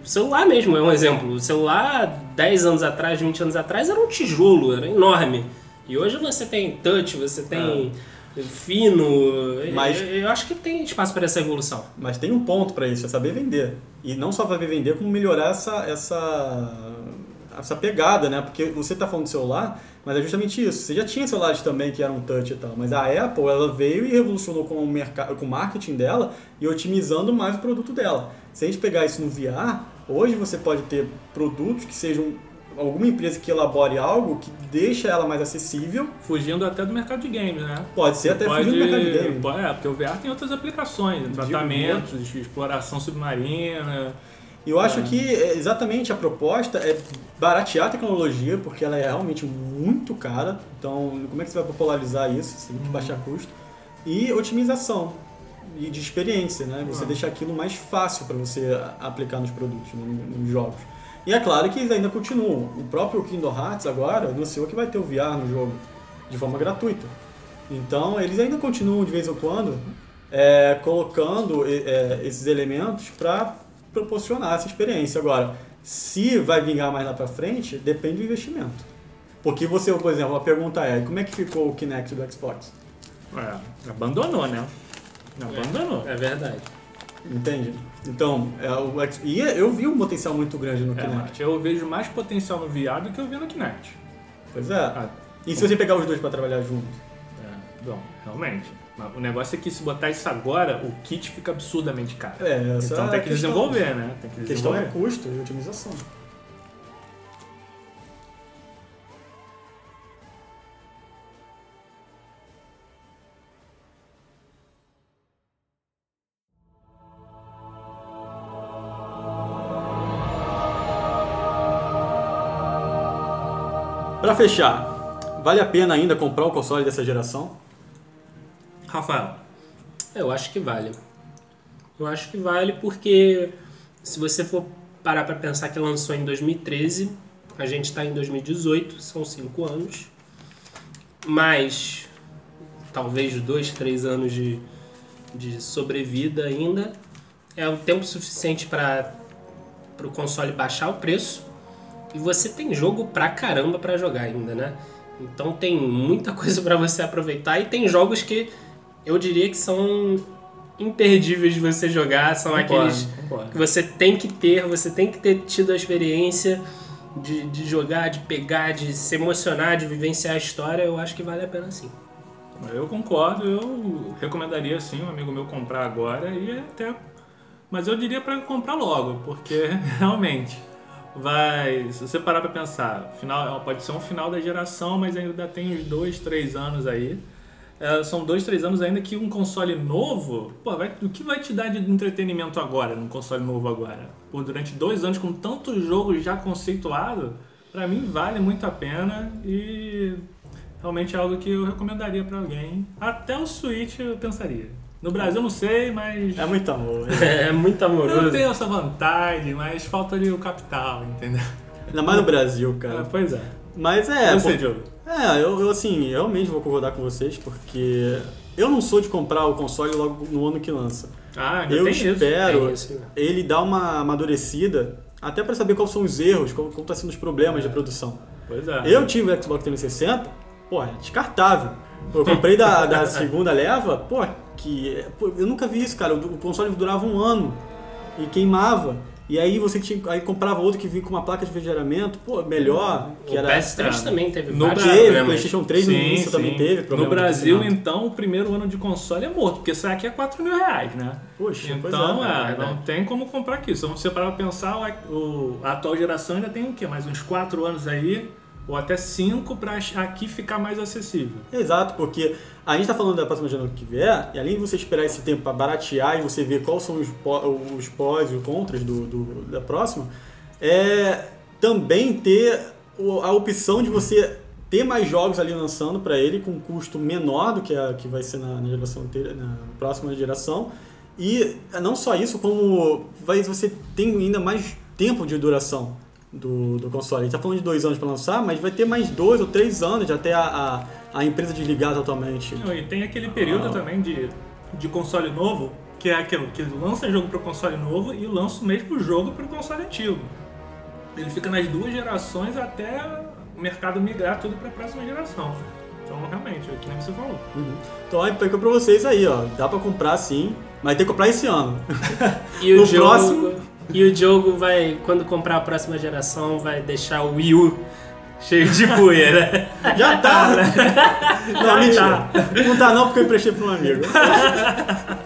o celular mesmo é um exemplo. O celular 10 anos atrás, 20 anos atrás era um tijolo, era enorme. E hoje você tem touch, você tem fino. Mas- eu, eu acho que tem espaço para essa evolução. Mas tem um ponto pra isso, é saber vender. E não só saber vender, como melhorar essa, essa, essa pegada, né? Porque você tá falando de celular, mas é justamente isso. Você já tinha celulares também que eram touch e tal, mas a Apple ela veio e revolucionou com o, mercado, com o marketing dela e otimizando mais o produto dela. Se a gente pegar isso no VR, hoje você pode ter produtos que sejam alguma empresa que elabore algo que deixa ela mais acessível, Fugindo até do mercado de games, né? pode ser até pode, fugindo do mercado de game. pode- É, porque o VR tem outras aplicações, tratamentos, de exploração submarina. Eu acho É. que é, exatamente a proposta é baratear a tecnologia, porque ela é realmente muito cara. Então, como é que você vai popularizar isso? Tem que baixar custo. E otimização e de experiência, né? Você Ah. deixar aquilo mais fácil para você aplicar nos produtos, no- nos jogos. E é claro que eles ainda continuam. O próprio Kingdom Hearts agora anunciou que vai ter o VR no jogo, de forma gratuita. Então, eles ainda continuam de vez em quando é, colocando é, é, esses elementos para proporcionar essa experiência. Agora, se vai vingar mais lá para frente, depende do investimento. Porque você, por exemplo, a pergunta é, como é que ficou o Kinect do Xbox? É, abandonou, né? Abandonou. É verdade. Entende? Então, é, o e eu vi um potencial muito grande no É, Kinect. eu vejo mais potencial no VR do que eu vi no Kinect. Pois é. Ah, E se você pegar os dois para trabalhar juntos? é, bom, realmente. O negócio é que se botar isso agora, o kit fica absurdamente caro. É, então é tem que questão. desenvolver, né? Tem que A questão é desenvolver. custo e otimização. Para fechar, vale a pena ainda comprar o console dessa geração? Rafael, Eu acho que vale. Eu acho que vale porque se você for parar para pensar que lançou em 2013, a gente está em 2018, são cinco anos, mais talvez dois, três anos de, de sobrevida ainda, é o tempo suficiente para o console baixar o preço e você tem jogo pra caramba pra jogar ainda, né? Então tem muita coisa pra você aproveitar e tem jogos que eu diria que são imperdíveis de você jogar, são aqueles concordo. que você tem que ter, você tem que ter tido a experiência de, de jogar, de pegar, de se emocionar, de vivenciar a história, eu acho que vale a pena sim. Eu concordo, eu recomendaria sim um amigo meu comprar agora e até. Mas eu diria para comprar logo, porque realmente vai. Se você parar para pensar, final, pode ser um final da geração, mas ainda tem uns dois, três anos aí. É, são dois, três anos ainda que um console novo, pô, vai, o que vai te dar de entretenimento agora, num console novo agora? Por durante dois anos com tantos jogos já conceituados, para mim vale muito a pena e realmente é algo que eu recomendaria para alguém. Até o Switch eu pensaria. No Brasil eu não sei, mas É muito amor. É muito eu amoroso. tenho essa vontade, mas falta ali o capital, entendeu? Ainda mais no Brasil, É, cara. pois é. Mas é. Eu sei, pô- Diogo. É, eu, eu, assim, realmente vou concordar com vocês, porque eu não sou de comprar o console logo no ano que lança. Ah, Eu isso. espero isso, né? ele dar uma amadurecida até para saber quais são os erros, qual, qual tá sendo os problemas de produção. Pois é. Eu tive o Xbox 360, pô, é descartável. Eu comprei da, da segunda leva, pô, que. pô, eu nunca vi isso, cara. O, o console durava um ano e queimava. E aí você tinha, aí comprava outro que vinha com uma placa de refrigeramento, pô, melhor, que o era. PS3 também teve No Teve, o. PlayStation 3 no início também teve No Brasil, então, o primeiro ano de console é morto, porque isso aqui é 4 mil reais, né? Poxa, pois Então, é. é, verdade. não tem como comprar aqui. Se você parar pra pensar, o- o- a atual geração ainda tem o quê? Mais uns 4 anos aí, ou até 5 pra aqui ficar mais acessível. Exato, porque a gente está falando da próxima geração que vier, e além de você esperar esse tempo para baratear e você ver quais são os, os pós e os contras do, do- da próxima, é também ter a opção de você ter mais jogos ali lançando para ele com um custo menor do que a que vai ser na, na geração anterior- na próxima geração. E não só isso, como vai, você tem ainda mais tempo de duração do, do console. A gente tá falando de dois anos para lançar, mas vai ter mais dois ou três anos de até a, a, a empresa desligar totalmente. Não, E tem aquele período Ah. também de, de console novo, que é aquilo que lança jogo pro console novo e lança o mesmo jogo pro console antigo. Ele fica nas duas gerações até o mercado migrar tudo pra próxima geração. Então, realmente, é que nem você falou. Uhum. Então aí fica pra vocês aí, ó. Dá pra comprar sim, mas tem que comprar esse ano. E o No jogo, próximo- E o jogo vai, quando comprar a próxima geração, vai deixar o Wii U cheio de poeira. Já tá! Não, Já mentira. Não tá não porque eu emprestei pra um amigo.